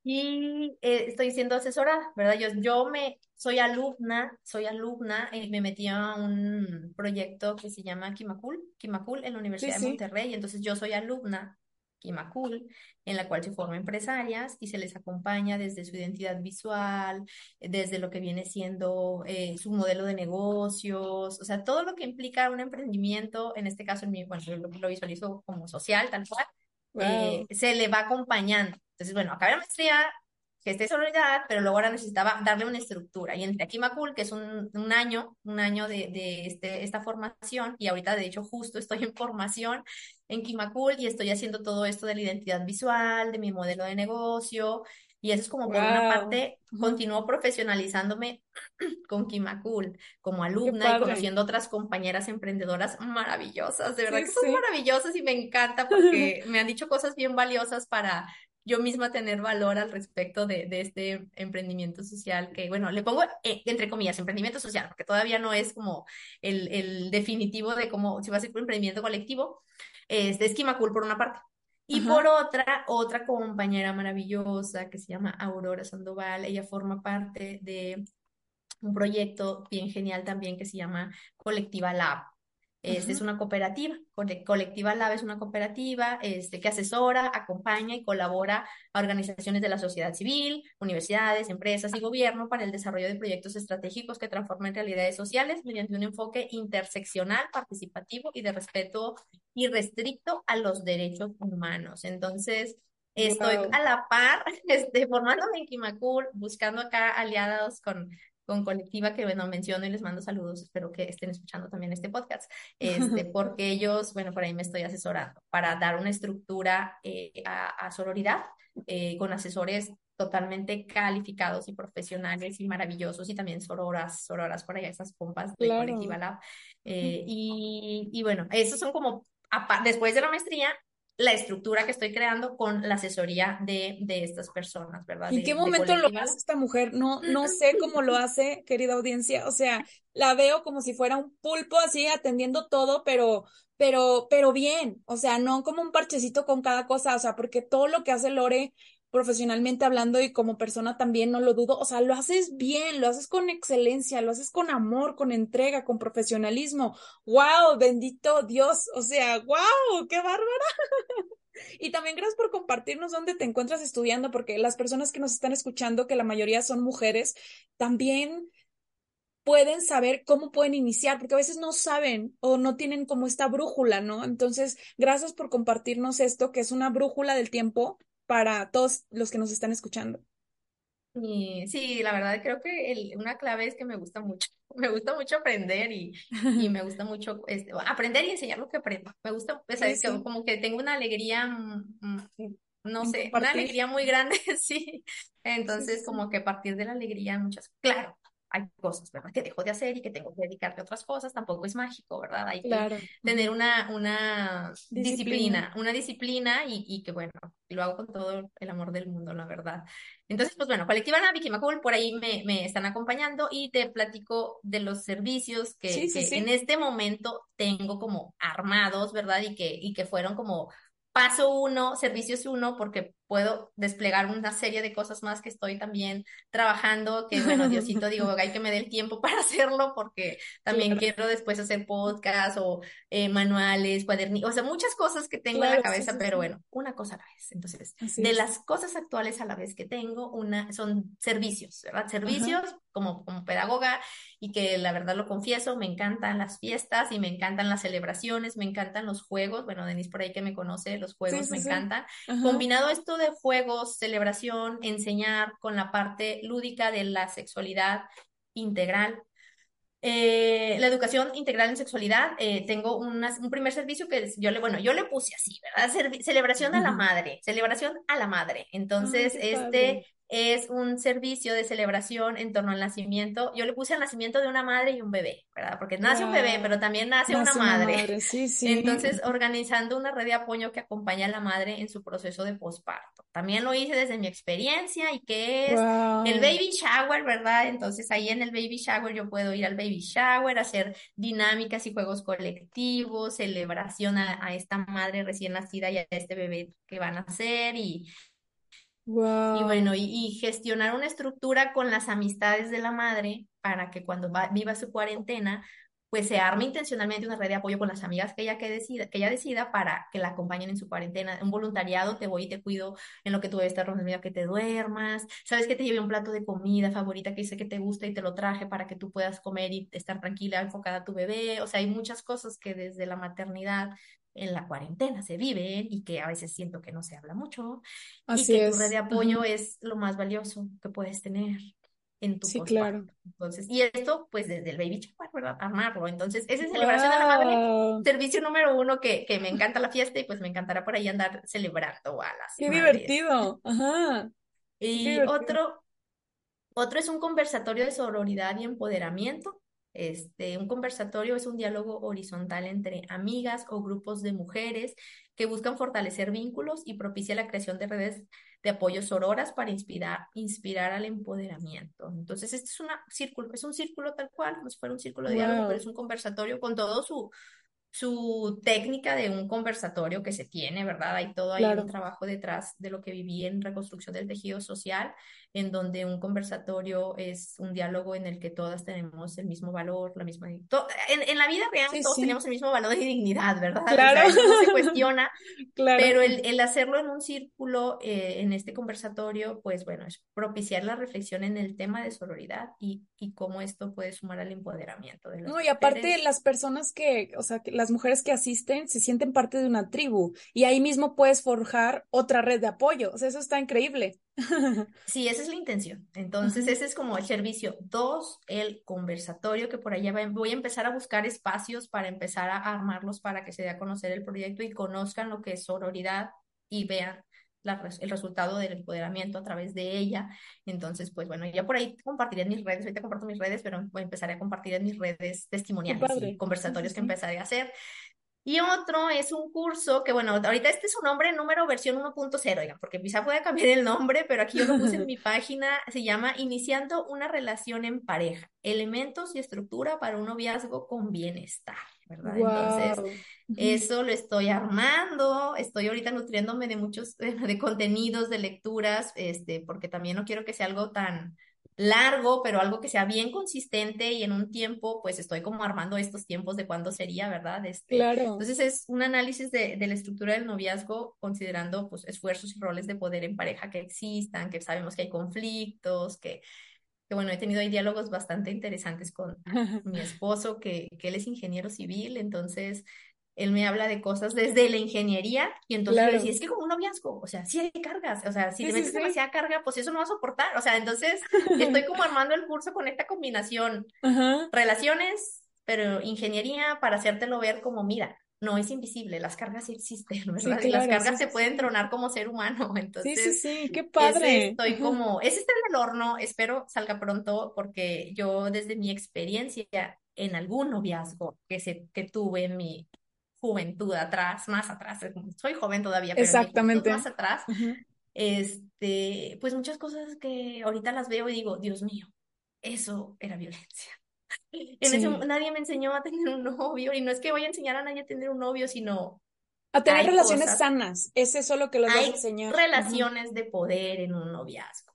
y eh, estoy siendo asesorada, ¿verdad? Yo, yo me, soy alumna, soy alumna, eh, me metí a un proyecto que se llama Kimakul, Kimakul en la Sí, Universidad de. Monterrey, entonces yo soy alumna Kimakul, en la cual se forman empresarias y se les acompaña desde su identidad visual, desde lo que viene siendo eh, su modelo de negocios, o sea, todo lo que implica un emprendimiento, en este caso, en mi, bueno, yo lo, lo visualizo como social, tal cual, eh, Wow. se le va acompañando. Entonces, bueno, acabé la maestría, gesté sororidad, pero luego ahora necesitaba darle una estructura. Y entré a Kimakul, que es un, un año, un año de, de este, esta formación, y ahorita, de hecho, justo estoy en formación en Kimakul y estoy haciendo todo esto de la identidad visual, de mi modelo de negocio, y eso es como por una Wow. parte, continúo profesionalizándome *clears throat* con Kimakul como alumna y conociendo otras compañeras emprendedoras maravillosas, de verdad Sí, que son sí. maravillosas y me encanta *laughs* porque me han dicho cosas bien valiosas para yo misma tener valor al respecto de, de este emprendimiento social que, bueno, le pongo eh, entre comillas, emprendimiento social, porque todavía no es como el, el definitivo de cómo, si va a ser un emprendimiento colectivo, es Kimakul por una parte. Y por otra, otra compañera maravillosa que se llama Aurora Sandoval, ella forma parte de un proyecto bien genial también que se llama Colectiva Lab. Este es una cooperativa, Cole- Colectiva Lab es una cooperativa este, que asesora, acompaña y colabora a organizaciones de la sociedad civil, universidades, empresas y gobierno para el desarrollo de proyectos estratégicos que transformen realidades sociales mediante un enfoque interseccional, participativo y de respeto irrestricto a los derechos humanos. Entonces, estoy Wow. a la par, *laughs* este, formándome en Kimakul, buscando acá aliados con con colectiva que, bueno, menciono y les mando saludos, espero que estén escuchando también este podcast, *laughs* este, porque ellos, bueno, por ahí me estoy asesorando para dar una estructura eh, a, a, sororidad eh, con asesores totalmente calificados y profesionales y maravillosos y también sororas, sororas por allá, esas compas de Colectiva. Lab. Eh, y, y bueno, esos son como, después de la maestría, la estructura que estoy creando con la asesoría de, de estas personas, ¿verdad? ¿En qué momento lo hace esta mujer? No, no sé cómo lo hace, querida audiencia. O sea, la veo como si fuera un pulpo así atendiendo todo, pero, pero, pero bien. O sea, no como un parchecito con cada cosa. O sea, porque todo lo que hace Lore profesionalmente hablando y como persona también, no lo dudo, o sea, lo haces bien, lo haces con excelencia, lo haces con amor, con entrega, con profesionalismo. ¡Wow! Bendito Dios, o sea, ¡wow! ¡Qué bárbara! *laughs* Y también gracias por compartirnos dónde te encuentras estudiando, porque las personas que nos están escuchando, que la mayoría son mujeres, también pueden saber cómo pueden iniciar, porque a veces no saben o no tienen como esta brújula, ¿no? Entonces, gracias por compartirnos esto, que es una brújula del tiempo para todos los que nos están escuchando. sí, la verdad creo que una clave es que me gusta mucho, *laughs* me gusta mucho aprender y, y me gusta mucho este, aprender y enseñar lo que aprendo. Me gusta, pues, como que tengo una alegría, mm, mm, no sé, una alegría muy grande, *laughs* sí. Entonces, como que a partir de la alegría, muchas, claro, hay cosas, ¿verdad? Que dejo de hacer y que tengo que dedicarte a otras cosas, tampoco es mágico, ¿verdad? Hay que tener una, una disciplina. una disciplina y, y, que, bueno, lo hago con todo el amor del mundo, la verdad. Entonces, pues bueno, Colectiva Vicky Macul, por ahí me, me, están acompañando y te platico de los servicios que, que en este momento tengo como armados, ¿verdad? Y que, y que fueron como paso uno, servicios uno, porque puedo desplegar una serie de cosas más que estoy también trabajando, que bueno, Diosito, digo, *laughs* hay que me dé el tiempo para hacerlo, porque también quiero después hacer podcast o eh, manuales, cuadernos, o sea, muchas cosas que tengo en la cabeza, pero bueno, una cosa a la vez. Entonces, de las cosas actuales a la vez que tengo, una son servicios, ¿verdad? Servicios como, como pedagoga y que la verdad lo confieso, me encantan las fiestas y me encantan las celebraciones, me encantan los juegos, bueno, Denise por ahí que me conoce, los juegos me encantan. Combinado esto de juegos, celebración, enseñar con la parte lúdica de la sexualidad integral. Eh, la educación integral en sexualidad, eh, tengo un primer servicio que yo le, bueno, yo le puse así, ¿verdad? celebración a la madre, celebración a la madre. Entonces, este es un servicio de celebración en torno al nacimiento. Yo le puse el nacimiento de una madre y un bebé, ¿verdad? Porque nace un bebé, pero también nace, una madre. Sí, sí. Entonces, organizando una red de apoyo que acompaña a la madre en su proceso de posparto. También lo hice desde mi experiencia y que es el baby shower, ¿verdad? Entonces, ahí en el baby shower yo puedo ir al baby shower, hacer dinámicas y juegos colectivos, celebración a, a esta madre recién nacida y a este bebé que van a nacer y y bueno, y, gestionar una estructura con las amistades de la madre para que cuando viva su cuarentena, pues se arme intencionalmente una red de apoyo con las amigas que ella, que decida, que ella decida para que la acompañen en su cuarentena. Un voluntariado, te voy y te cuido en lo que tú debes estar que te duermas. Sabes que te llevé un plato de comida favorita que dice que te gusta y te lo traje para que tú puedas comer y estar tranquila, enfocada a tu bebé. O sea, hay muchas cosas que desde la maternidad en la cuarentena se vive y que a veces siento que no se habla mucho Así y que tu red de apoyo es lo más valioso que puedes tener en tu Sí, claro. Entonces, y esto, pues desde el baby shower, ¿verdad? Amarlo. Entonces, esa es celebración de la madre, servicio número uno que, que me encanta la fiesta y pues me encantará por ahí andar celebrando a las Qué divertido. Ajá. Y otro, otro es un conversatorio de sororidad y empoderamiento este, un conversatorio es un diálogo horizontal entre amigas o grupos de mujeres que buscan fortalecer vínculos y propicia la creación de redes de apoyo sororas para inspirar, inspirar al empoderamiento. Entonces, este es una círculo, es un círculo tal cual, como si fuera un círculo de diálogo, pero es un conversatorio con todo su, su técnica de un conversatorio que se tiene, ¿verdad? Hay todo ahí un trabajo detrás de lo que viví en reconstrucción del tejido social en donde un conversatorio es un diálogo en el que todas tenemos el mismo valor, la misma... en, en, la vida real todos tenemos el mismo valor y dignidad, ¿verdad? Claro. no se *laughs* cuestiona, claro. pero el, el, hacerlo en un círculo, eh, en este conversatorio, pues bueno, es propiciar la reflexión en el tema de sororidad y, y cómo esto puede sumar al empoderamiento de las No, y aparte las personas que, o sea, que las mujeres que asisten se sienten parte de una tribu y ahí mismo puedes forjar otra red de apoyo, o sea, eso está increíble. *laughs* Sí, esa es la intención. Entonces, ese es como el servicio. Dos, el conversatorio, que por allá voy a empezar a buscar espacios para empezar a armarlos para que se dé a conocer el proyecto y conozcan lo que es sororidad y vean el resultado del empoderamiento a través de ella. Entonces, pues bueno, ya por ahí compartiré en mis redes, ahorita comparto mis redes, pero voy a empezar a compartir en mis redes testimoniales y conversatorios que empezaré a hacer Y otro es un curso que, bueno, ahorita este es su nombre, número versión 1.0, oigan, porque quizá puede cambiar el nombre, pero aquí yo lo puse en mi *laughs* página, se llama Iniciando una relación en pareja, elementos y estructura para un noviazgo con bienestar, ¿verdad? Entonces, eso lo estoy armando, estoy ahorita nutriéndome de muchos, *laughs* de contenidos, de lecturas, este, porque también no quiero que sea algo tan largo, pero algo que sea bien consistente y en un tiempo, pues estoy como armando estos tiempos de cuándo sería, ¿verdad? Este, claro. Entonces es un análisis de, de, la estructura del noviazgo considerando pues esfuerzos y roles de poder en pareja que existan, que sabemos que hay conflictos, que, que bueno, he tenido ahí diálogos bastante interesantes con *laughs* mi esposo, que, que él es ingeniero civil, entonces él me habla de cosas desde la ingeniería y entonces yo decía, es que como un noviazgo, o sea, sí hay cargas, o sea, si le metes demasiada carga, pues eso no va a soportar, o sea, entonces estoy como armando el curso con esta combinación, *laughs* relaciones, pero ingeniería para hacértelo ver como, mira, no es invisible, las cargas sí existen, ¿verdad? y las cargas se pueden tronar como ser humano, *laughs* entonces. Sí, sí, sí, qué padre. estoy como, ese está en el horno, espero salga pronto, porque yo desde mi experiencia en algún noviazgo que, se, que tuve en mi juventud atrás, más atrás, soy joven todavía, pero Exactamente. más atrás, este, pues muchas cosas que ahorita las veo y digo, Dios mío, eso era violencia. *laughs* En nadie me enseñó a tener un novio y no es que voy a enseñar a nadie a tener un novio, sino a tener relaciones sanas. Es eso lo que los vas a enseñar. Relaciones de poder en un noviazgo.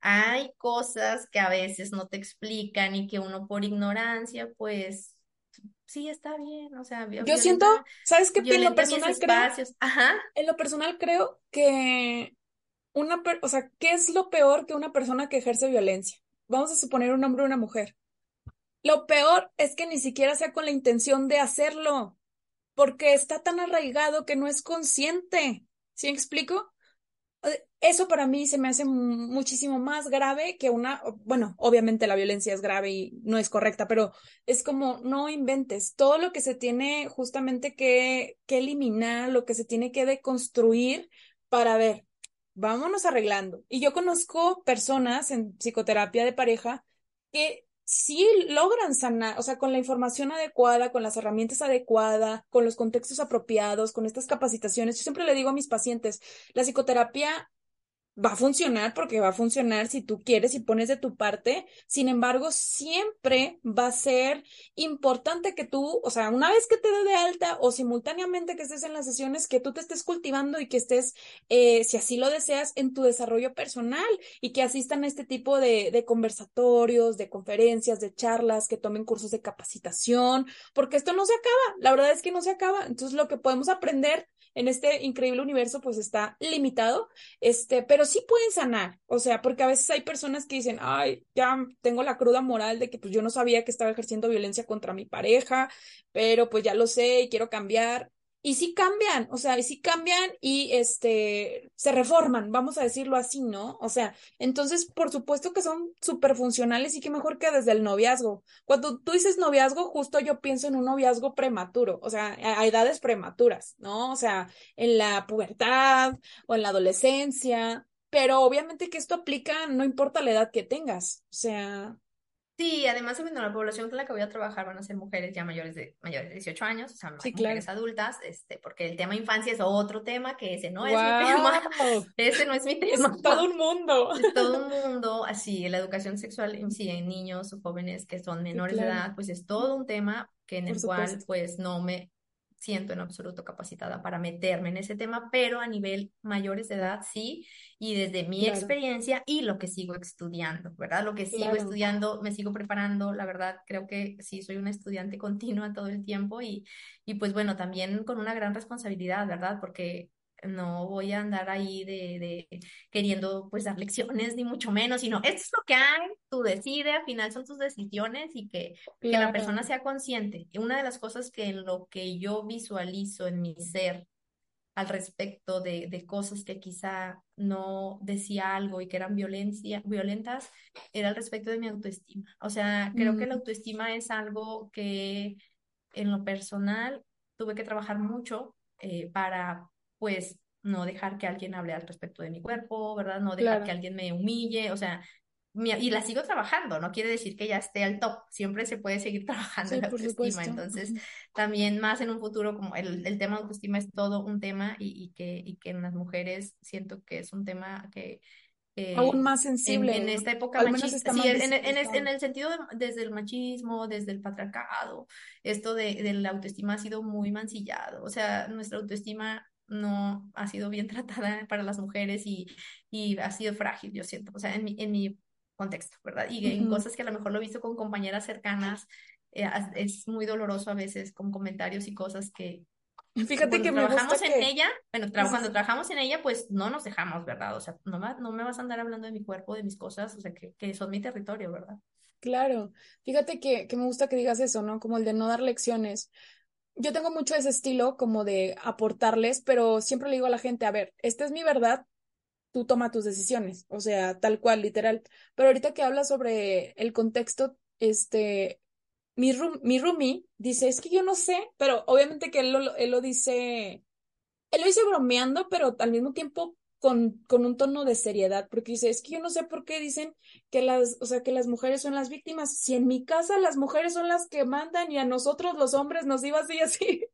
Hay cosas que a veces no te explican y que uno por ignorancia, pues sí, está bien, o sea, yo siento, ¿sabes qué? En lo personal creo, Ajá. en lo personal creo que una, o sea, ¿qué es lo peor que una persona que ejerce violencia? Vamos a suponer un hombre o una mujer. Lo peor es que ni siquiera sea con la intención de hacerlo, porque está tan arraigado que no es consciente. ¿Sí me explico? Eso para mí se me hace muchísimo más grave que una, bueno, obviamente la violencia es grave y no es correcta, pero es como no inventes todo lo que se tiene justamente que, que eliminar, lo que se tiene que deconstruir para ver, vámonos arreglando. Y yo conozco personas en psicoterapia de pareja que sí logran sanar, o sea, con la información adecuada, con las herramientas adecuadas, con los contextos apropiados, con estas capacitaciones. Yo siempre le digo a mis pacientes, la psicoterapia va a funcionar porque va a funcionar si tú quieres y pones de tu parte. Sin embargo, siempre va a ser importante que tú, o sea, una vez que te dé de alta o simultáneamente que estés en las sesiones, que tú te estés cultivando y que estés, eh, si así lo deseas, en tu desarrollo personal y que asistan a este tipo de, de conversatorios, de conferencias, de charlas, que tomen cursos de capacitación, porque esto no se acaba. La verdad es que no se acaba. Entonces, lo que podemos aprender en este increíble universo pues está limitado, este, pero sí pueden sanar, o sea, porque a veces hay personas que dicen, ay, ya tengo la cruda moral de que pues yo no sabía que estaba ejerciendo violencia contra mi pareja, pero pues ya lo sé y quiero cambiar y sí cambian, o sea, y sí cambian y este se reforman, vamos a decirlo así, ¿no? O sea, entonces, por supuesto que son súper funcionales y que mejor que desde el noviazgo. Cuando tú dices noviazgo, justo yo pienso en un noviazgo prematuro, o sea, a, edades prematuras, ¿no? O sea, en la pubertad o en la adolescencia, pero obviamente que esto aplica no importa la edad que tengas, o sea, Sí, además, bueno, la población con la que voy a trabajar van a ser mujeres ya mayores de, mayores de 18 años, o sea, mujeres adultas, este, porque el tema infancia es otro tema, que ese no es mi tema, *laughs* ese no es mi tema. Es todo un mundo. Es todo un mundo, así, la educación sexual, sí, en niños o jóvenes que son menores de edad, pues es todo un tema que en el cual, pues, no me, siento en absoluto capacitada para meterme en ese tema, pero a nivel mayores de edad sí, y desde mi experiencia y lo que sigo estudiando, ¿verdad? Lo que sigo estudiando, me sigo preparando, la verdad, creo que sí, soy una estudiante continua todo el tiempo y, y pues bueno, también con una gran responsabilidad, ¿verdad? Porque no voy a andar ahí de, de, queriendo pues dar lecciones ni mucho menos, sino esto es lo que hay, tú decides, al final son tus decisiones y que, que la persona sea consciente. Y una de las cosas que en lo que yo visualizo en mi ser al respecto de, de cosas que quizá no decía algo y que eran violencia, violentas, era al respecto de mi autoestima. O sea, creo que la mm. autoestima es algo que en lo personal tuve que trabajar mucho eh, para pues no dejar que alguien hable al respecto de mi cuerpo, ¿verdad? No dejar que alguien me humille, o sea, y la sigo trabajando, no quiere decir que ya esté al top, siempre se puede seguir *laughs* trabajando en la autoestima, entonces también más en un futuro como el, el tema de autoestima es todo un tema y, y, que, y que en las mujeres siento que es un tema que... Aún más sensible. En, esta época machista, sí, en, en, el sentido de, desde el machismo, desde el patriarcado, esto de, de la autoestima ha sido muy mancillado, o sea, nuestra autoestima no ha sido bien *laughs* tratada para las mujeres y, y ha sido frágil, yo siento, o sea, en mi, en mi contexto, ¿verdad? Y en cosas que a lo mejor lo he visto con compañeras cercanas, eh, es muy doloroso a veces con comentarios y cosas que... Fíjate que me trabajamos en ella, bueno, cuando trabajamos en ella, pues no nos dejamos, ¿verdad? O sea, no, no me vas a andar hablando de mi cuerpo, de mis cosas, o sea, que, que son mi territorio, ¿verdad? Claro, fíjate que, que me gusta que digas eso, ¿no? Como el de no dar lecciones, yo tengo mucho ese estilo como de aportarles, pero siempre le digo a la gente, a ver, esta es mi verdad, tú toma tus decisiones, o sea, tal cual, literal. Pero ahorita que hablas sobre el contexto, este, mi, room, mi roomie dice, es que yo no sé, pero obviamente que él lo, él lo dice, él lo dice bromeando, pero al mismo tiempo con, con un tono de seriedad, porque dice, es que yo no sé por qué dicen que las, o sea, que las mujeres son las víctimas, si en mi casa las mujeres son las que mandan y a nosotros los hombres nos iba así, *laughs* así.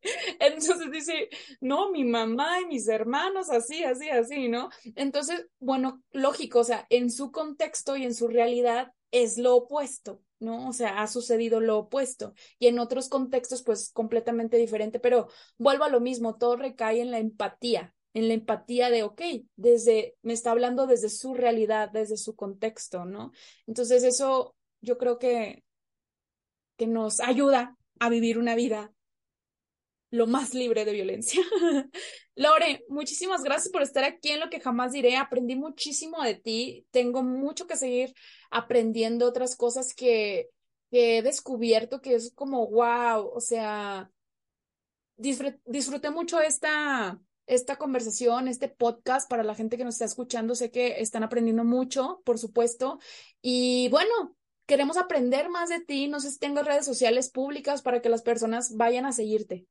Entonces dice, no, mi mamá y mis hermanos, así, así, así, ¿no? Entonces, bueno, lógico, o sea, en su contexto y en su realidad es lo opuesto, ¿no? O sea, ha sucedido lo opuesto. Y en otros contextos, pues completamente diferente, pero vuelvo a lo mismo, todo recae en la empatía, en la empatía de, ok, desde, me está hablando desde su realidad, desde su contexto, ¿no? Entonces eso yo creo que, que nos ayuda a vivir una vida lo más libre de violencia. *laughs* Lore, muchísimas gracias por estar aquí en lo que jamás diré. Aprendí muchísimo de ti. Tengo mucho que seguir aprendiendo otras cosas que, que he descubierto que es como, wow, o sea, disfruté mucho esta, esta conversación, este podcast para la gente que nos está escuchando. Sé que están aprendiendo mucho, por supuesto. Y bueno, queremos aprender más de ti. No sé si tengo redes sociales públicas para que las personas vayan a seguirte.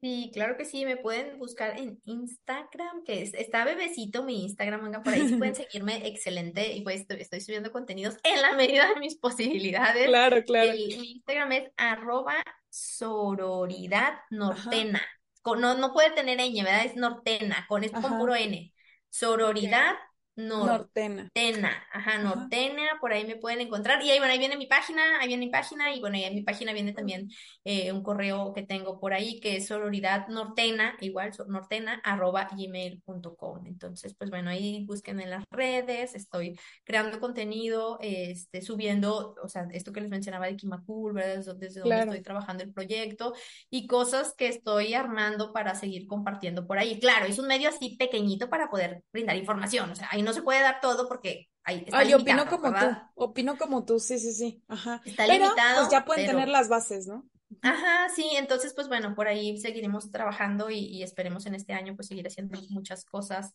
Sí, claro que sí, me pueden buscar en Instagram, que es, está bebecito mi Instagram, venga por ahí, si pueden *laughs* seguirme, excelente, y pues estoy, subiendo contenidos en la medida de mis posibilidades. Claro, claro. mi Instagram es arroba sororidad nortena no, no puede tener ñ, ¿verdad? Es nortena, con, es con puro N. Sororidad Nortena. Nortena, ajá, Nortena, por ahí me pueden encontrar. Y ahí, bueno, ahí viene mi página, ahí viene mi página, y bueno, ahí en mi página viene también eh, un correo que tengo por ahí, que es sororidad nortena, igual, nortena, arroba gmail.com. Entonces, pues bueno, ahí busquen en las redes, estoy creando contenido, este, subiendo, o sea, esto que les mencionaba de Kimakul, ¿verdad? Desde, donde estoy trabajando el proyecto, y cosas que estoy armando para seguir compartiendo por ahí. Claro, es un medio así pequeñito para poder brindar información, o sea, no se puede dar todo porque ahí está yo opino como tú, opino como tú, sí, sí, sí, ajá. Está pero, limitado. Pues ya pueden tener las bases, ¿no? Ajá, sí, entonces pues bueno, por ahí seguiremos trabajando y, esperemos en este año pues seguir haciendo muchas cosas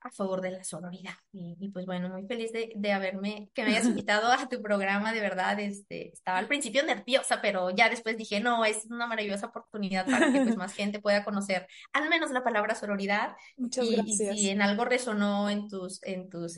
a favor de la sororidad. Y, pues bueno, muy feliz de, de, haberme, que me hayas invitado a tu programa, de verdad, este, estaba al principio nerviosa, pero ya después dije, no, es una maravillosa oportunidad para que pues *laughs* más gente pueda conocer al menos la palabra sororidad. Muchas y, gracias. Y si en algo resonó en tus, en tus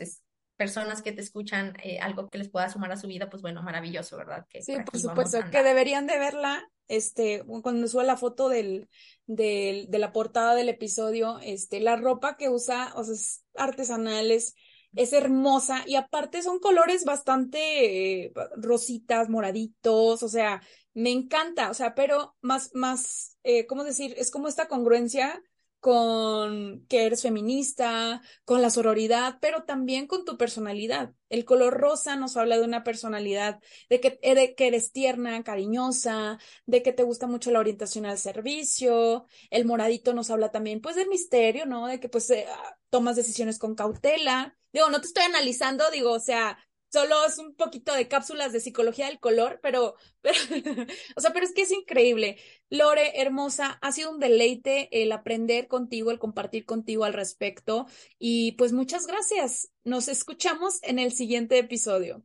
personas que te escuchan, eh, algo que les pueda sumar a su vida, pues bueno, maravilloso, ¿verdad? Que sí, por supuesto, que deberían de verla, este, cuando suba la foto del, del, de la portada del episodio, este, la ropa que usa, o sea, es artesanal, es, hermosa y aparte son colores bastante eh, rositas, moraditos, o sea, me encanta, o sea, pero más, más, eh, ¿cómo decir? Es como esta congruencia con que eres feminista, con la sororidad, pero también con tu personalidad. El color rosa nos habla de una personalidad, de que, eres tierna, cariñosa, de que te gusta mucho la orientación al servicio. El moradito nos habla también, pues, del misterio, ¿no? De que, pues, eh, tomas decisiones con cautela. Digo, no te estoy analizando, digo, o sea, solo es un poquito de cápsulas de psicología del color, pero, *laughs* pero o sea, pero es que es increíble. Lore, hermosa, ha sido un deleite el aprender contigo, el compartir contigo al respecto. Y pues muchas gracias. Nos escuchamos en el siguiente episodio.